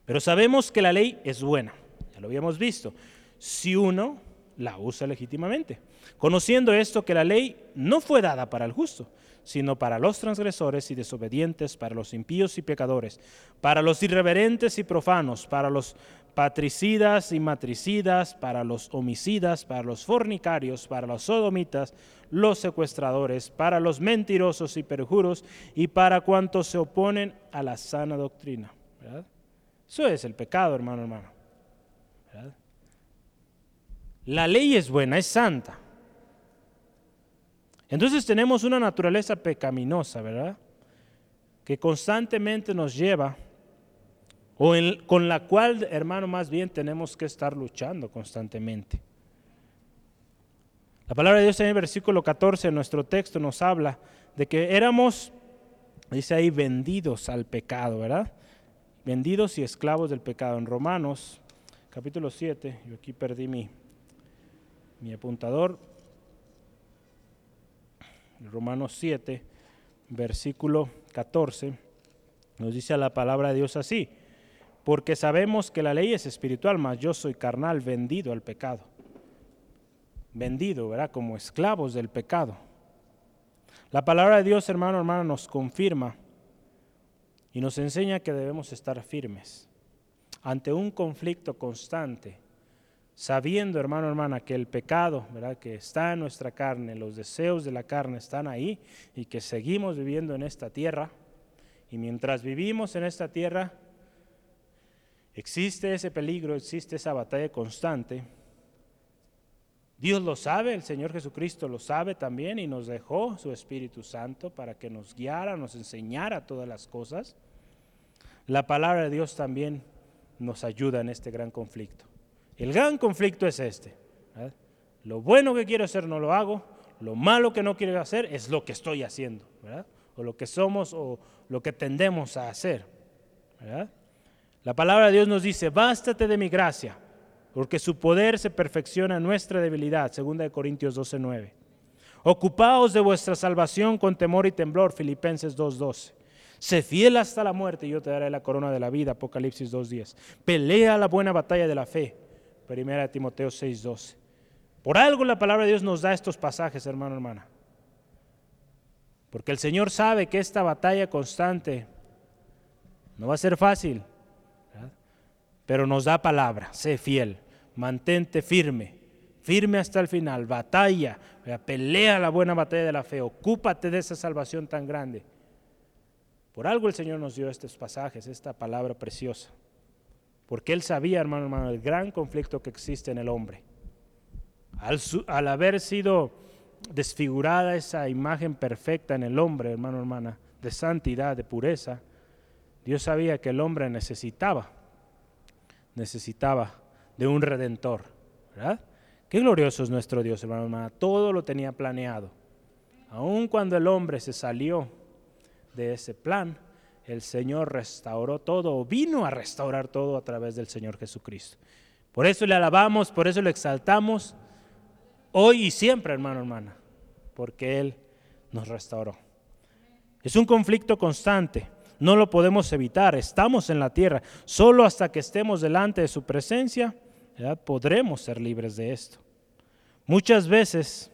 pero sabemos que la ley es buena, ya lo habíamos visto, si uno la usa legítimamente, conociendo esto que la ley no fue dada para el justo, sino para los transgresores y desobedientes, para los impíos y pecadores, para los irreverentes y profanos, para los patricidas y matricidas, para los homicidas, para los fornicarios, para los sodomitas, los secuestradores, para los mentirosos y perjuros y para cuantos se oponen a la sana doctrina. Eso es el pecado, hermano, hermano. La ley es buena, es santa. Entonces tenemos una naturaleza pecaminosa, ¿verdad? Que constantemente nos lleva, o con la cual, hermano, más bien tenemos que estar luchando constantemente. La palabra de Dios en el versículo 14 en nuestro texto nos habla de que éramos, dice ahí, vendidos al pecado, ¿verdad? Vendidos y esclavos del pecado. En Romanos capítulo 7, yo aquí perdí mi, mi apuntador, Romanos 7, versículo 14, nos dice la palabra de Dios así, porque sabemos que la ley es espiritual, mas yo soy carnal, vendido al pecado. Vendido, ¿verdad? Como esclavos del pecado. La palabra de Dios, hermano, hermano, nos confirma y nos enseña que debemos estar firmes ante un conflicto constante sabiendo, hermano, hermana, que el pecado, ¿verdad? que está en nuestra carne, los deseos de la carne están ahí y que seguimos viviendo en esta tierra. Y mientras vivimos en esta tierra, existe ese peligro, existe esa batalla constante. Dios lo sabe, el Señor Jesucristo lo sabe también y nos dejó su Espíritu Santo para que nos guiara, nos enseñara todas las cosas. La palabra de Dios también nos ayuda en este gran conflicto. El gran conflicto es este. Lo bueno que quiero hacer no lo hago, lo malo que no quiero hacer es lo que estoy haciendo, o lo que somos o lo que tendemos a hacer. La palabra de Dios nos dice, bástate de mi gracia, porque su poder se perfecciona en nuestra debilidad, 2 Corintios 12:9. Ocupaos de vuestra salvación con temor y temblor, Filipenses 2:12. Sé fiel hasta la muerte y yo te daré la corona de la vida, Apocalipsis 2:10. Pelea la buena batalla de la fe, Primera Timoteo 6:12. Por algo la palabra de Dios nos da estos pasajes, hermano, hermana. Porque el Señor sabe que esta batalla constante no va a ser fácil, pero nos da palabra, sé fiel, mantente firme, firme hasta el final, batalla, pelea la buena batalla de la fe, ocúpate de esa salvación tan grande. Por algo el Señor nos dio estos pasajes, esta palabra preciosa. Porque él sabía, hermano, hermano, el gran conflicto que existe en el hombre. Al, haber sido desfigurada esa imagen perfecta en el hombre, hermano, hermana, de santidad, de pureza, Dios sabía que el hombre necesitaba, necesitaba de un redentor, ¿verdad? Qué glorioso es nuestro Dios, hermano, hermana. Todo lo tenía planeado. Aun cuando el hombre se salió de ese plan, el Señor restauró todo, vino a restaurar todo a través del Señor Jesucristo. Por eso le alabamos, por eso le exaltamos, hoy y siempre, hermano, hermana, porque Él nos restauró. Es un conflicto constante, no lo podemos evitar, estamos en la tierra, solo hasta que estemos delante de su presencia, podremos ser libres de esto. Muchas veces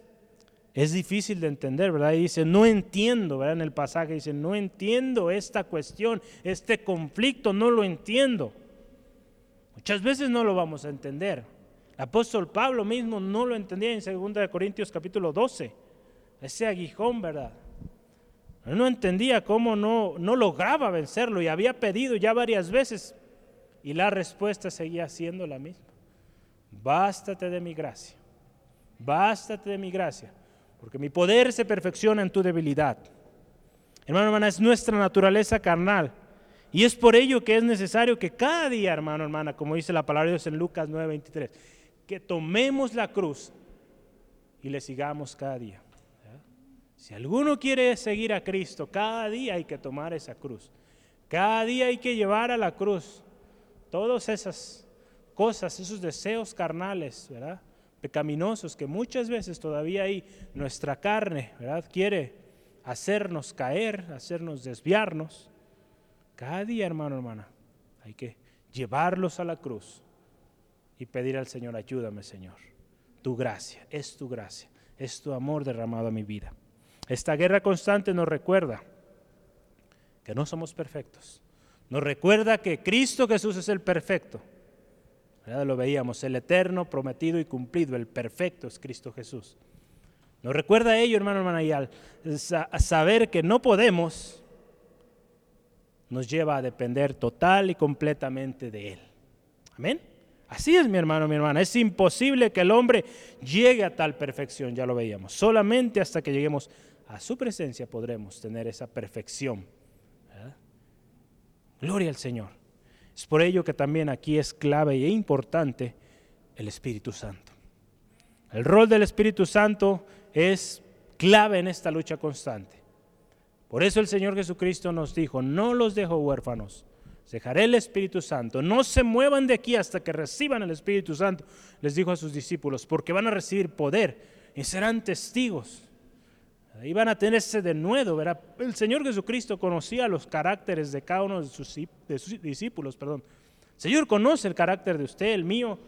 es difícil de entender, ¿verdad? Y dice, no entiendo, ¿verdad? En el pasaje dice, no entiendo esta cuestión, este conflicto, no lo entiendo. Muchas veces no lo vamos a entender. El apóstol Pablo mismo no lo entendía en 2 Corintios capítulo 12. Ese aguijón, ¿verdad? Él no entendía cómo no, no lograba vencerlo y había pedido ya varias veces y la respuesta seguía siendo la misma. Bástate de mi gracia. Bástate de mi gracia porque mi poder se perfecciona en tu debilidad. Hermano, hermana, es nuestra naturaleza carnal. Y es por ello que es necesario que cada día, hermano, hermana, como dice la palabra de Dios en Lucas 9:23, que tomemos la cruz y le sigamos cada día. Si alguno quiere seguir a Cristo, cada día hay que tomar esa cruz. Cada día hay que llevar a la cruz todas esas cosas, esos deseos carnales, ¿verdad? Pecaminosos que muchas veces todavía hay nuestra carne, ¿verdad? Quiere hacernos caer, hacernos desviarnos. Cada día, hermano, hermana, hay que llevarlos a la cruz y pedir al Señor, ayúdame, Señor. Tu gracia, es tu gracia, es tu amor derramado a mi vida. Esta guerra constante nos recuerda que no somos perfectos. Nos recuerda que Cristo Jesús es el perfecto. Lo veíamos, el eterno, prometido y cumplido, el perfecto es Cristo Jesús. Nos recuerda ello, hermano, hermana, y al saber que no podemos, nos lleva a depender total y completamente de Él. Amén. Así es, mi hermano, mi hermana. Es imposible que el hombre llegue a tal perfección, ya lo veíamos. Solamente hasta que lleguemos a su presencia podremos tener esa perfección. Gloria al Señor. Es por ello que también aquí es clave e importante el Espíritu Santo. El rol del Espíritu Santo es clave en esta lucha constante. Por eso el Señor Jesucristo nos dijo, no los dejo huérfanos, dejaré el Espíritu Santo. No se muevan de aquí hasta que reciban el Espíritu Santo, les dijo a sus discípulos, porque van a recibir poder y serán testigos. Ahí van a tenerse de nuevo, ¿verdad? El Señor Jesucristo conocía los caracteres de cada uno de sus, discípulos, perdón. El Señor conoce el carácter de usted, el mío,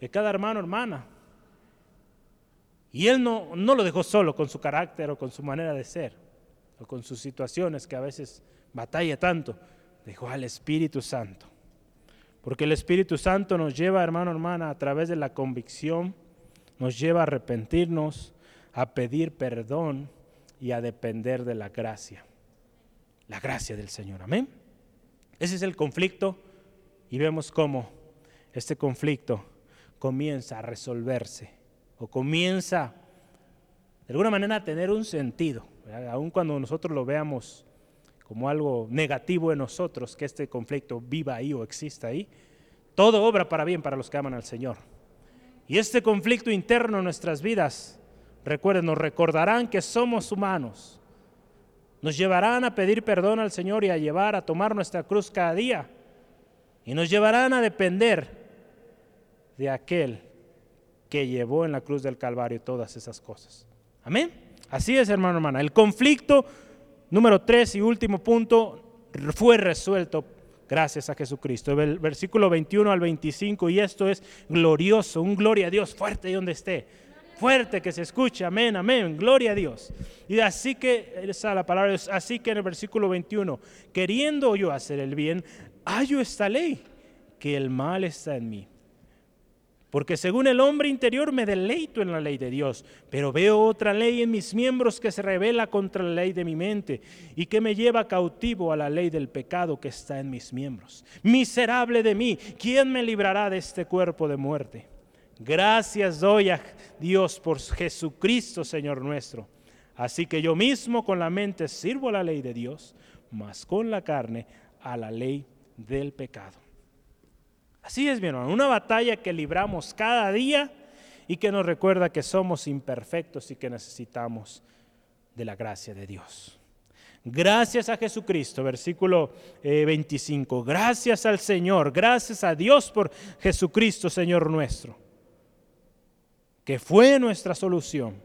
de cada hermano, hermana. Y Él no, no lo dejó solo con su carácter o con su manera de ser o con sus situaciones que a veces batalla tanto, dejó al Espíritu Santo. Porque el Espíritu Santo nos lleva, hermano, hermana, a través de la convicción, nos lleva a arrepentirnos, a pedir perdón y a depender de la gracia. La gracia del Señor. Amén. Ese es el conflicto y vemos cómo este conflicto comienza a resolverse o comienza de alguna manera a tener un sentido. Aun cuando nosotros lo veamos como algo negativo en nosotros, que este conflicto viva ahí o exista ahí, todo obra para bien para los que aman al Señor. Y este conflicto interno en nuestras vidas, recuerden, nos recordarán que somos humanos. Nos llevarán a pedir perdón al Señor y a llevar a tomar nuestra cruz cada día. Y nos llevarán a depender de aquel que llevó en la cruz del Calvario todas esas cosas. Amén. Así es, hermano, hermana. El conflicto número tres y último punto fue resuelto gracias a Jesucristo. El versículo 21 al 25, y esto es glorioso, un gloria a Dios fuerte donde esté. Fuerte que se escuche, amén, amén, gloria a Dios. Y así que, esa la palabra, así que en el versículo 21, queriendo yo hacer el bien, hallo esta ley, que el mal está en mí. Porque según el hombre interior me deleito en la ley de Dios, pero veo otra ley en mis miembros que se revela contra la ley de mi mente y que me lleva cautivo a la ley del pecado que está en mis miembros. Miserable de mí, ¿quién me librará de este cuerpo de muerte? Gracias doy a Dios por Jesucristo, Señor nuestro. Así que yo mismo con la mente sirvo a la ley de Dios, mas con la carne a la ley del pecado. Así es, mi hermano, una batalla que libramos cada día y que nos recuerda que somos imperfectos y que necesitamos de la gracia de Dios. Gracias a Jesucristo, versículo 25. Eh, gracias al Señor, gracias a Dios por Jesucristo, Señor nuestro, que fue nuestra solución.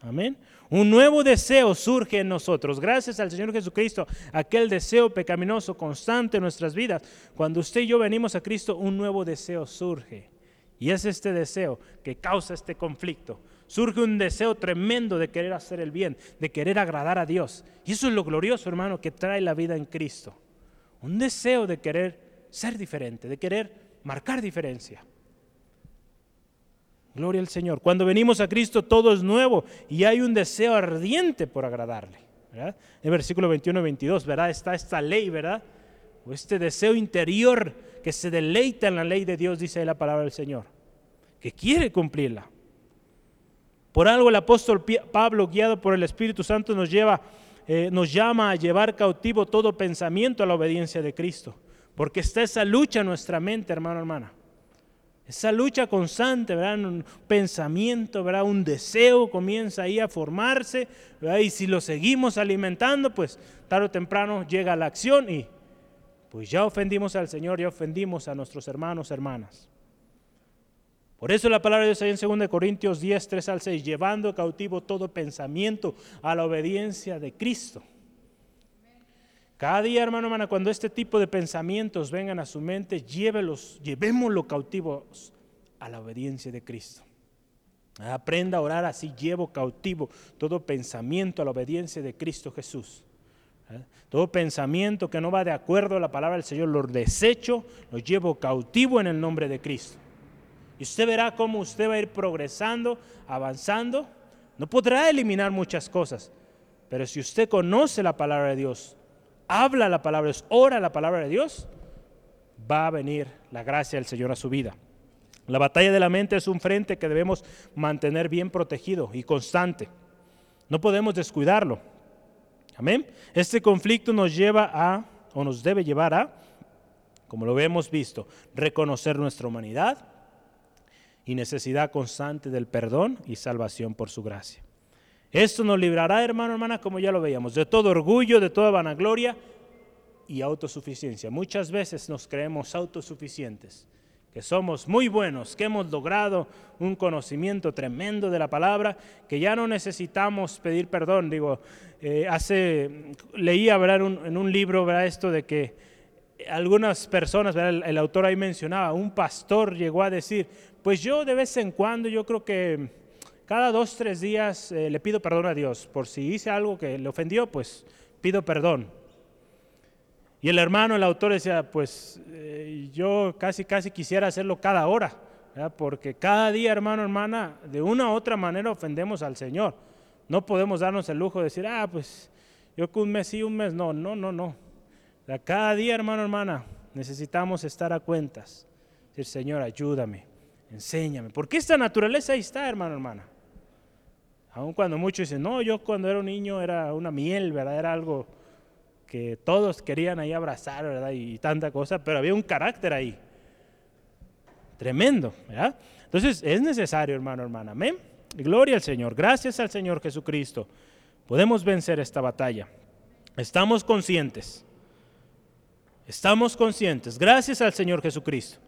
Amén. Un nuevo deseo surge en nosotros. Gracias al Señor Jesucristo, aquel deseo pecaminoso constante en nuestras vidas. Cuando usted y yo venimos a Cristo, un nuevo deseo surge. Y es este deseo que causa este conflicto. Surge un deseo tremendo de querer hacer el bien, de querer agradar a Dios. Y eso es lo glorioso, hermano, que trae la vida en Cristo. Un deseo de querer ser diferente, de querer marcar diferencia. Gloria al Señor. Cuando venimos a Cristo todo es nuevo y hay un deseo ardiente por agradarle. ¿verdad? En versículo 21 y 22, ¿verdad? Está esta ley, ¿verdad? O este deseo interior que se deleita en la ley de Dios, dice la palabra del Señor, que quiere cumplirla. Por algo el apóstol Pablo, guiado por el Espíritu Santo, nos, lleva, eh, nos llama a llevar cautivo todo pensamiento a la obediencia de Cristo. Porque está esa lucha en nuestra mente, hermano, hermana Esa lucha constante, ¿verdad? Un pensamiento, ¿verdad? Un deseo comienza ahí a formarse. Y si lo seguimos alimentando, pues tarde o temprano llega la acción y pues ya ofendimos al Señor, ya ofendimos a nuestros hermanos, hermanas. Por eso la palabra de Dios ahí en 2 Corintios 10, 3 al 6, llevando cautivo todo pensamiento a la obediencia de Cristo. Cada día, hermano, hermana, cuando este tipo de pensamientos vengan a su mente, llévelos, llevémoslo cautivos a la obediencia de Cristo. Aprenda a orar así, llevo cautivo todo pensamiento a la obediencia de Cristo Jesús. ¿Eh? Todo pensamiento que no va de acuerdo a la palabra del Señor, lo desecho, lo llevo cautivo en el nombre de Cristo. Y usted verá cómo usted va a ir progresando, avanzando. No podrá eliminar muchas cosas, pero si usted conoce la palabra de Dios, habla la palabra de Dios, ora la palabra de Dios, va a venir la gracia del Señor a su vida. La batalla de la mente es un frente que debemos mantener bien protegido y constante. No podemos descuidarlo. Amén. Este conflicto nos lleva a, o nos debe llevar a, como lo hemos visto, reconocer nuestra humanidad y necesidad constante del perdón y salvación por su gracia. Esto nos librará, hermano, hermana, como ya lo veíamos, de todo orgullo, de toda vanagloria y autosuficiencia. Muchas veces nos creemos autosuficientes, que somos muy buenos, que hemos logrado un conocimiento tremendo de la palabra, que ya no necesitamos pedir perdón. Digo, eh, hace, leía en un libro ¿verdad? esto de que algunas personas, el, el, autor ahí mencionaba, un pastor llegó a decir, pues yo de vez en cuando, yo creo que cada dos, tres días eh, le pido perdón a Dios. Por si hice algo que le ofendió, pues pido perdón. Y el hermano, el autor decía, pues eh, yo casi, casi quisiera hacerlo cada hora, porque cada día, hermano, hermana, de una u otra manera ofendemos al Señor. No podemos darnos el lujo de decir, ah, pues yo que un mes sí, un mes no, no, no, no. cada día, hermano, hermana, necesitamos estar a cuentas. Decir, Señor, ayúdame, enséñame. Porque esta naturaleza ahí está, hermano, hermana. Aun cuando muchos dicen, no, yo cuando era un niño era una miel, ¿verdad? Era algo que todos querían ahí abrazar, ¿verdad? Y tanta cosa, pero había un carácter ahí. Tremendo, ¿verdad? Entonces es necesario, hermano, hermana. Amén. Gloria al Señor. Gracias al Señor Jesucristo. Podemos vencer esta batalla. Estamos conscientes. Estamos conscientes. Gracias al Señor Jesucristo.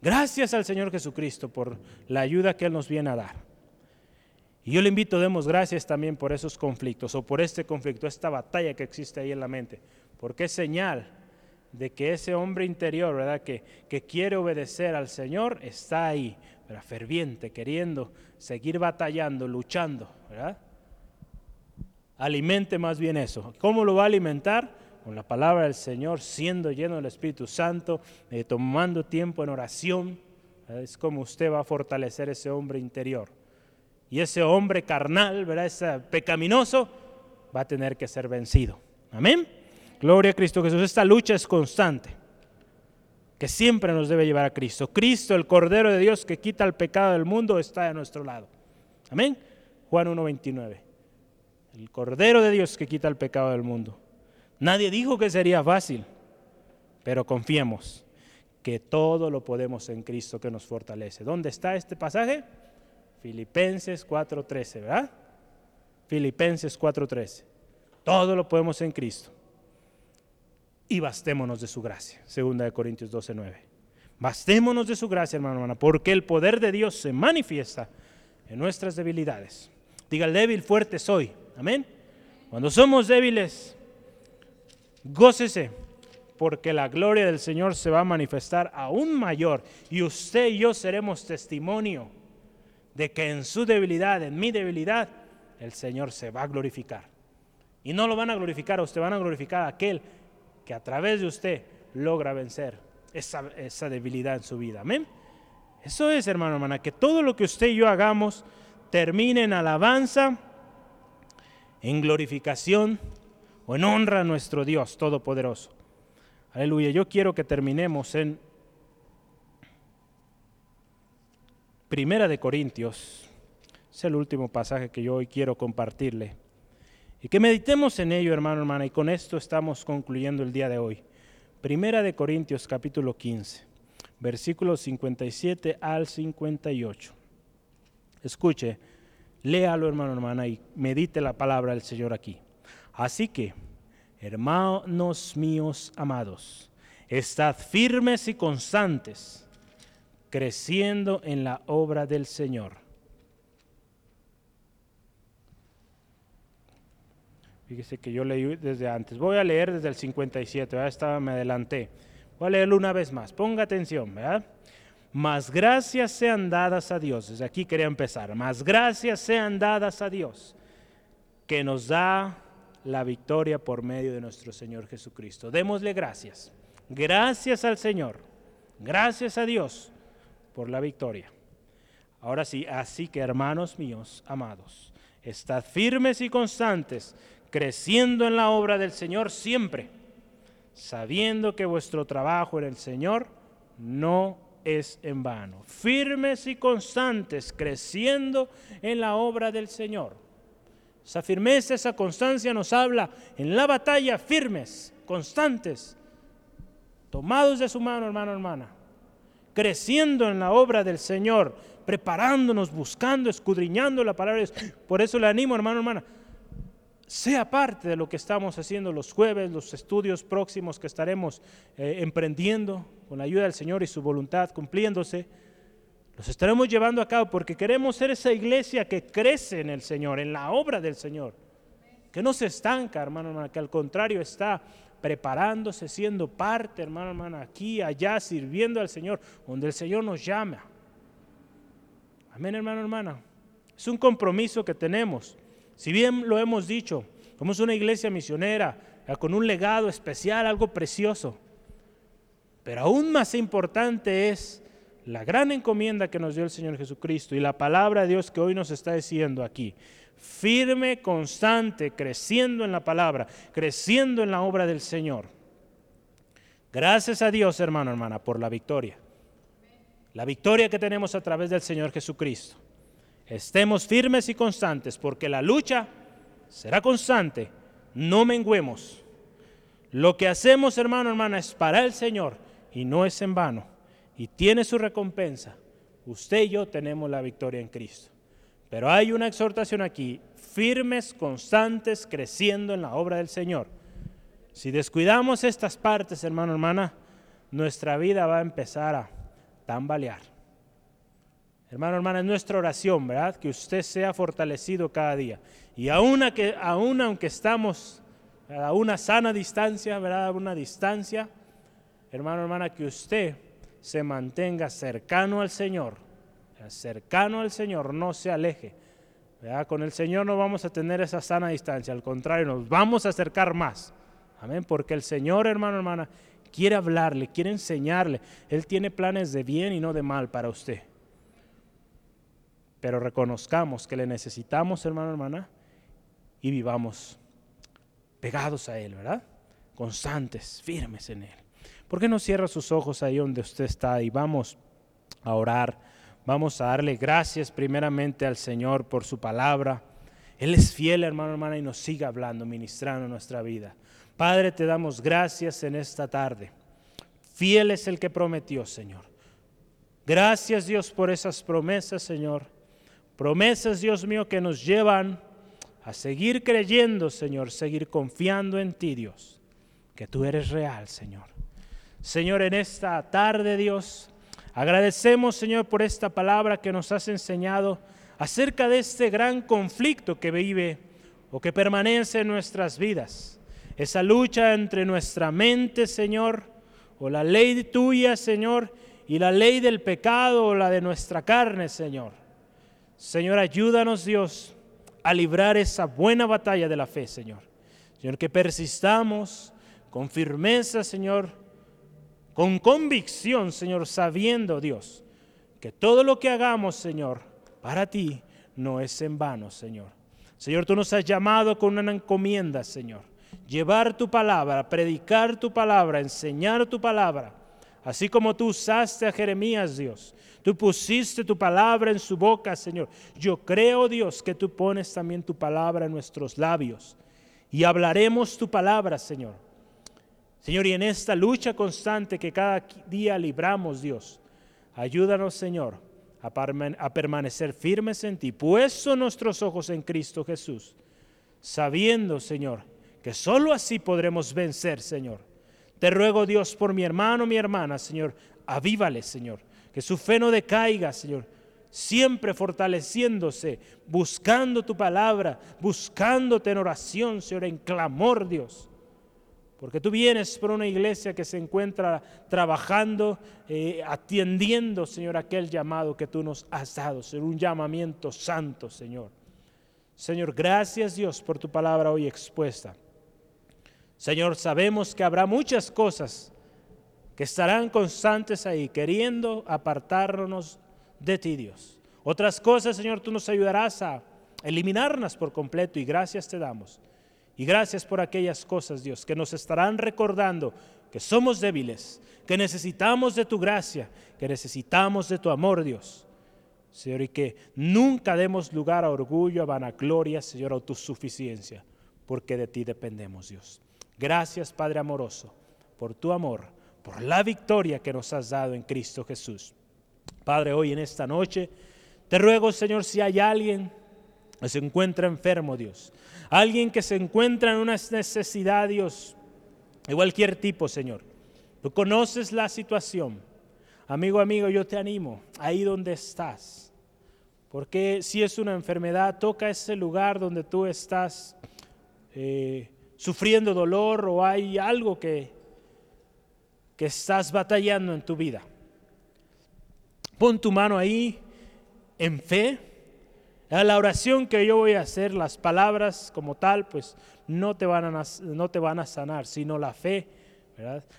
Gracias al Señor Jesucristo por la ayuda que Él nos viene a dar. Y yo le invito, demos gracias también por esos conflictos o por este conflicto, esta batalla que existe ahí en la mente, porque es señal de que ese hombre interior, ¿verdad? Que, que quiere obedecer al Señor, está ahí, ¿verdad? ferviente, queriendo seguir batallando, luchando, ¿verdad? Alimente más bien eso. ¿Cómo lo va a alimentar? Con la palabra del Señor, siendo lleno del Espíritu Santo, eh, tomando tiempo en oración. Es como usted va a fortalecer ese hombre interior. Y ese hombre carnal, ¿verdad? Ese pecaminoso, va a tener que ser vencido. Amén. Gloria a Cristo Jesús. Esta lucha es constante, que siempre nos debe llevar a Cristo. Cristo, el Cordero de Dios que quita el pecado del mundo, está a nuestro lado. Amén. Juan 1.29. El Cordero de Dios que quita el pecado del mundo. Nadie dijo que sería fácil, pero confiemos que todo lo podemos en Cristo que nos fortalece. ¿Dónde está este pasaje? Filipenses 4:13, ¿verdad? Filipenses 4:13. Todo lo podemos en Cristo. Y bastémonos de su gracia. Segunda de Corintios 12:9. Bastémonos de su gracia, hermano, hermana, porque el poder de Dios se manifiesta en nuestras debilidades. Diga, el débil, fuerte soy. Amén. Cuando somos débiles, gócese, porque la gloria del Señor se va a manifestar aún mayor y usted y yo seremos testimonio de que en su debilidad, en mi debilidad, el Señor se va a glorificar. Y no lo van a glorificar a usted, van a glorificar a aquel que a través de usted logra vencer esa, esa debilidad en su vida. Amén. Eso es, hermano, hermana, que todo lo que usted y yo hagamos termine en alabanza, en glorificación o en honra a nuestro Dios Todopoderoso. Aleluya. Yo quiero que terminemos en Primera de Corintios. Es el último pasaje que yo hoy quiero compartirle. Y que meditemos en ello, hermano, hermana, y con esto estamos concluyendo el día de hoy. Primera de Corintios capítulo 15. versículos 57 al 58. Escuche, léalo hermano, hermana, y medite la palabra del Señor aquí. Así que, hermanos míos amados, estad firmes y constantes, creciendo en la obra del Señor. Fíjese que yo leí desde antes. Voy a leer desde el 57, ya estaba, me adelanté. Voy a leerlo una vez más. Ponga atención, ¿verdad? Más gracias sean dadas a Dios. Desde aquí quería empezar. Más gracias sean dadas a Dios, que nos da la victoria por medio de nuestro Señor Jesucristo. Démosle gracias. Gracias al Señor. Gracias a Dios por la victoria. Ahora sí, así que hermanos míos, amados, estad firmes y constantes, creciendo en la obra del Señor siempre, sabiendo que vuestro trabajo en el Señor no es en vano. Firmes y constantes, creciendo en la obra del Señor. Esa firmeza, esa constancia nos habla en la batalla firmes, constantes, tomados de su mano, hermano, hermana, creciendo en la obra del Señor, preparándonos, buscando, escudriñando la palabra. Por eso le animo, hermano, hermana, sea parte de lo que estamos haciendo los jueves, los estudios próximos que estaremos eh, emprendiendo con la ayuda del Señor y su voluntad cumpliéndose. Los estaremos llevando a cabo porque queremos ser esa iglesia que crece en el Señor, en la obra del Señor. Que no se estanca, hermano, hermano, que al contrario está preparándose, siendo parte, hermano, hermano, aquí, allá, sirviendo al Señor, donde el Señor nos llama. Amén, hermano, hermana. Es un compromiso que tenemos. Si bien lo hemos dicho, somos una iglesia misionera con un legado especial, algo precioso. Pero aún más importante es la gran encomienda que nos dio el Señor Jesucristo y la palabra de Dios que hoy nos está diciendo aquí. Firme, constante, creciendo en la palabra, creciendo en la obra del Señor. Gracias a Dios, hermano, hermana, por la victoria. La victoria que tenemos a través del Señor Jesucristo. Estemos firmes y constantes porque la lucha será constante. No menguemos. Lo que hacemos, hermano, hermana, es para el Señor y no es en vano. Y tiene su recompensa. Usted y yo tenemos la victoria en Cristo. Pero hay una exhortación aquí, firmes, constantes, creciendo en la obra del Señor. Si descuidamos estas partes, hermano, hermana, nuestra vida va a empezar a tambalear. Hermano, hermana, es nuestra oración, ¿verdad? Que usted sea fortalecido cada día. Y aún, que, aún aunque estamos a una sana distancia, ¿verdad? A una distancia, hermano, hermana, que usted se mantenga cercano al Señor, cercano al Señor, no se aleje. Con el Señor no vamos a tener esa sana distancia, al contrario, nos vamos a acercar más. Amén, porque el Señor, hermano, hermana, quiere hablarle, quiere enseñarle. Él tiene planes de bien y no de mal para usted pero reconozcamos que le necesitamos, hermano, hermana, y vivamos pegados a Él, ¿verdad? Constantes, firmes en Él. ¿Por qué no cierra sus ojos ahí donde usted está y vamos a orar? Vamos a darle gracias primeramente al Señor por su palabra. Él es fiel, hermano, hermana, y nos sigue hablando, ministrando nuestra vida. Padre, te damos gracias en esta tarde. Fiel es el que prometió, Señor. Gracias, Dios, por esas promesas, Señor Promesas, Dios mío, que nos llevan a seguir creyendo, Señor, seguir confiando en ti, Dios, que tú eres real, Señor. Señor, en esta tarde, Dios, agradecemos, Señor, por esta palabra que nos has enseñado acerca de este gran conflicto que vive o que permanece en nuestras vidas. Esa lucha entre nuestra mente, Señor, o la ley tuya, Señor, y la ley del pecado o la de nuestra carne, Señor. Señor, ayúdanos Dios a librar esa buena batalla de la fe, Señor. Señor, que persistamos con firmeza, Señor, con convicción, Señor, sabiendo, Dios, que todo lo que hagamos, Señor, para ti no es en vano, Señor. Señor, tú nos has llamado con una encomienda, Señor. Llevar tu palabra, predicar tu palabra, enseñar tu palabra. Así como tú usaste a Jeremías, Dios, Tú pusiste tu palabra en su boca, Señor. Yo creo, Dios, que tú pones también tu palabra en nuestros labios. Y hablaremos tu palabra, Señor. Señor, y en esta lucha constante que cada día libramos, Dios, ayúdanos, Señor, a, permanecer firmes en ti, puesto nuestros ojos en Cristo Jesús, sabiendo, Señor, que sólo así podremos vencer, Señor. Te ruego, Dios, por mi hermano, mi hermana, Señor, avívale, Señor, que su fe no decaiga, Señor, siempre fortaleciéndose, buscando tu palabra, buscándote en oración, Señor, en clamor, Dios. Porque tú vienes por una iglesia que se encuentra trabajando, eh, atiendiendo, Señor, aquel llamado que tú nos has dado, Señor, un llamamiento santo, Señor. Señor, gracias Dios por tu palabra hoy expuesta. Señor, sabemos que habrá muchas cosas que estarán constantes ahí, queriendo apartarnos de ti, Dios. Otras cosas, Señor, tú nos ayudarás a eliminarlas por completo y gracias te damos. Y gracias por aquellas cosas, Dios, que nos estarán recordando que somos débiles, que necesitamos de tu gracia, que necesitamos de tu amor, Dios. Señor, y que nunca demos lugar a orgullo, a vanagloria, Señor, a autosuficiencia, porque de ti dependemos, Dios. Gracias, Padre amoroso, por tu amor, por la victoria que nos has dado en Cristo Jesús. Padre, hoy en esta noche, te ruego, Señor, si hay alguien se encuentra enfermo, Dios, alguien que se encuentra en una necesidad, Dios, de cualquier tipo, Señor. Tú conoces la situación. Amigo, amigo, yo te animo ahí donde estás. Porque si es una enfermedad, toca ese lugar donde tú estás eh, sufriendo dolor o hay algo que, que estás batallando en tu vida. Pon tu mano ahí en fe la oración que yo voy a hacer, las palabras como tal, pues no te van a, no te van a sanar, sino la fe.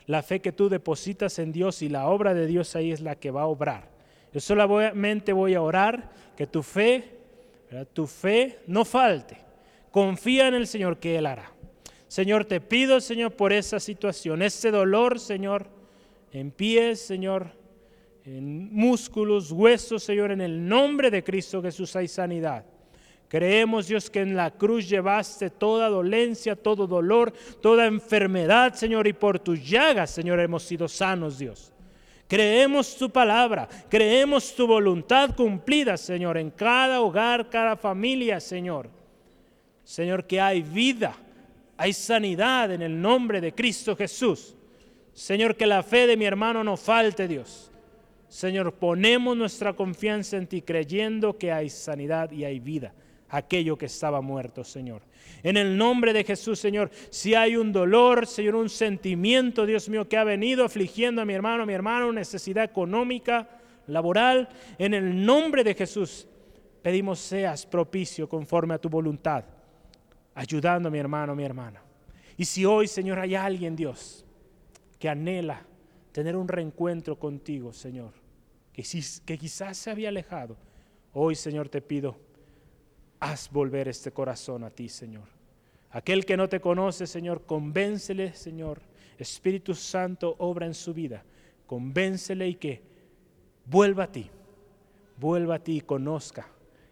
La fe que tú depositas en Dios y la obra de Dios ahí es la que va a obrar. Yo solamente voy a orar que tu fe, tu fe no falte. Confía en el Señor que Él hará. Señor, te pido, Señor, por esa situación, ese dolor, Señor, en Señor, en músculos, huesos, Señor, en el nombre de Cristo Jesús hay sanidad. Creemos, Dios, que en la cruz llevaste toda dolencia, todo dolor, toda enfermedad, Señor, y por tus llagas, Señor, hemos sido sanos, Dios. Creemos tu palabra, creemos tu voluntad cumplida, Señor, en cada hogar, cada familia, Señor. Señor, que hay vida, hay sanidad en el nombre de Cristo Jesús. Señor, que la fe de mi hermano no falte, Dios. Señor, ponemos nuestra confianza en ti creyendo que hay sanidad y hay vida, aquello que estaba muerto, Señor. En el nombre de Jesús, Señor, si hay un dolor, Señor, un sentimiento, Dios mío, que ha venido afligiendo a mi hermano, a mi hermano, necesidad económica, laboral, en el nombre de Jesús, pedimos seas propicio conforme a tu voluntad, ayudando a mi hermano, a mi hermana. Y si hoy, Señor, hay alguien, Dios, que anhela tener un reencuentro contigo, Señor, que, quizás se había alejado. Hoy, Señor, te pido, haz volver este corazón a ti, Señor. Aquel que no te conoce, Señor, convéncele, Señor. Espíritu Santo obra en su vida. Convéncele y que vuelva a ti. Vuelva a ti y conozca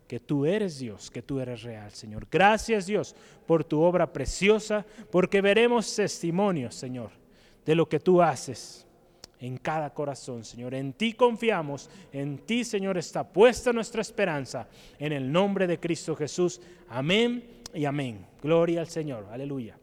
que tú eres Dios, que tú eres real, Señor. Gracias, Dios, por tu obra preciosa, porque veremos testimonios, Señor, de lo que tú haces en cada corazón, Señor. En ti confiamos, en ti, Señor, está puesta nuestra esperanza. En el nombre de Cristo Jesús. Amén y amén. Gloria al Señor. Aleluya.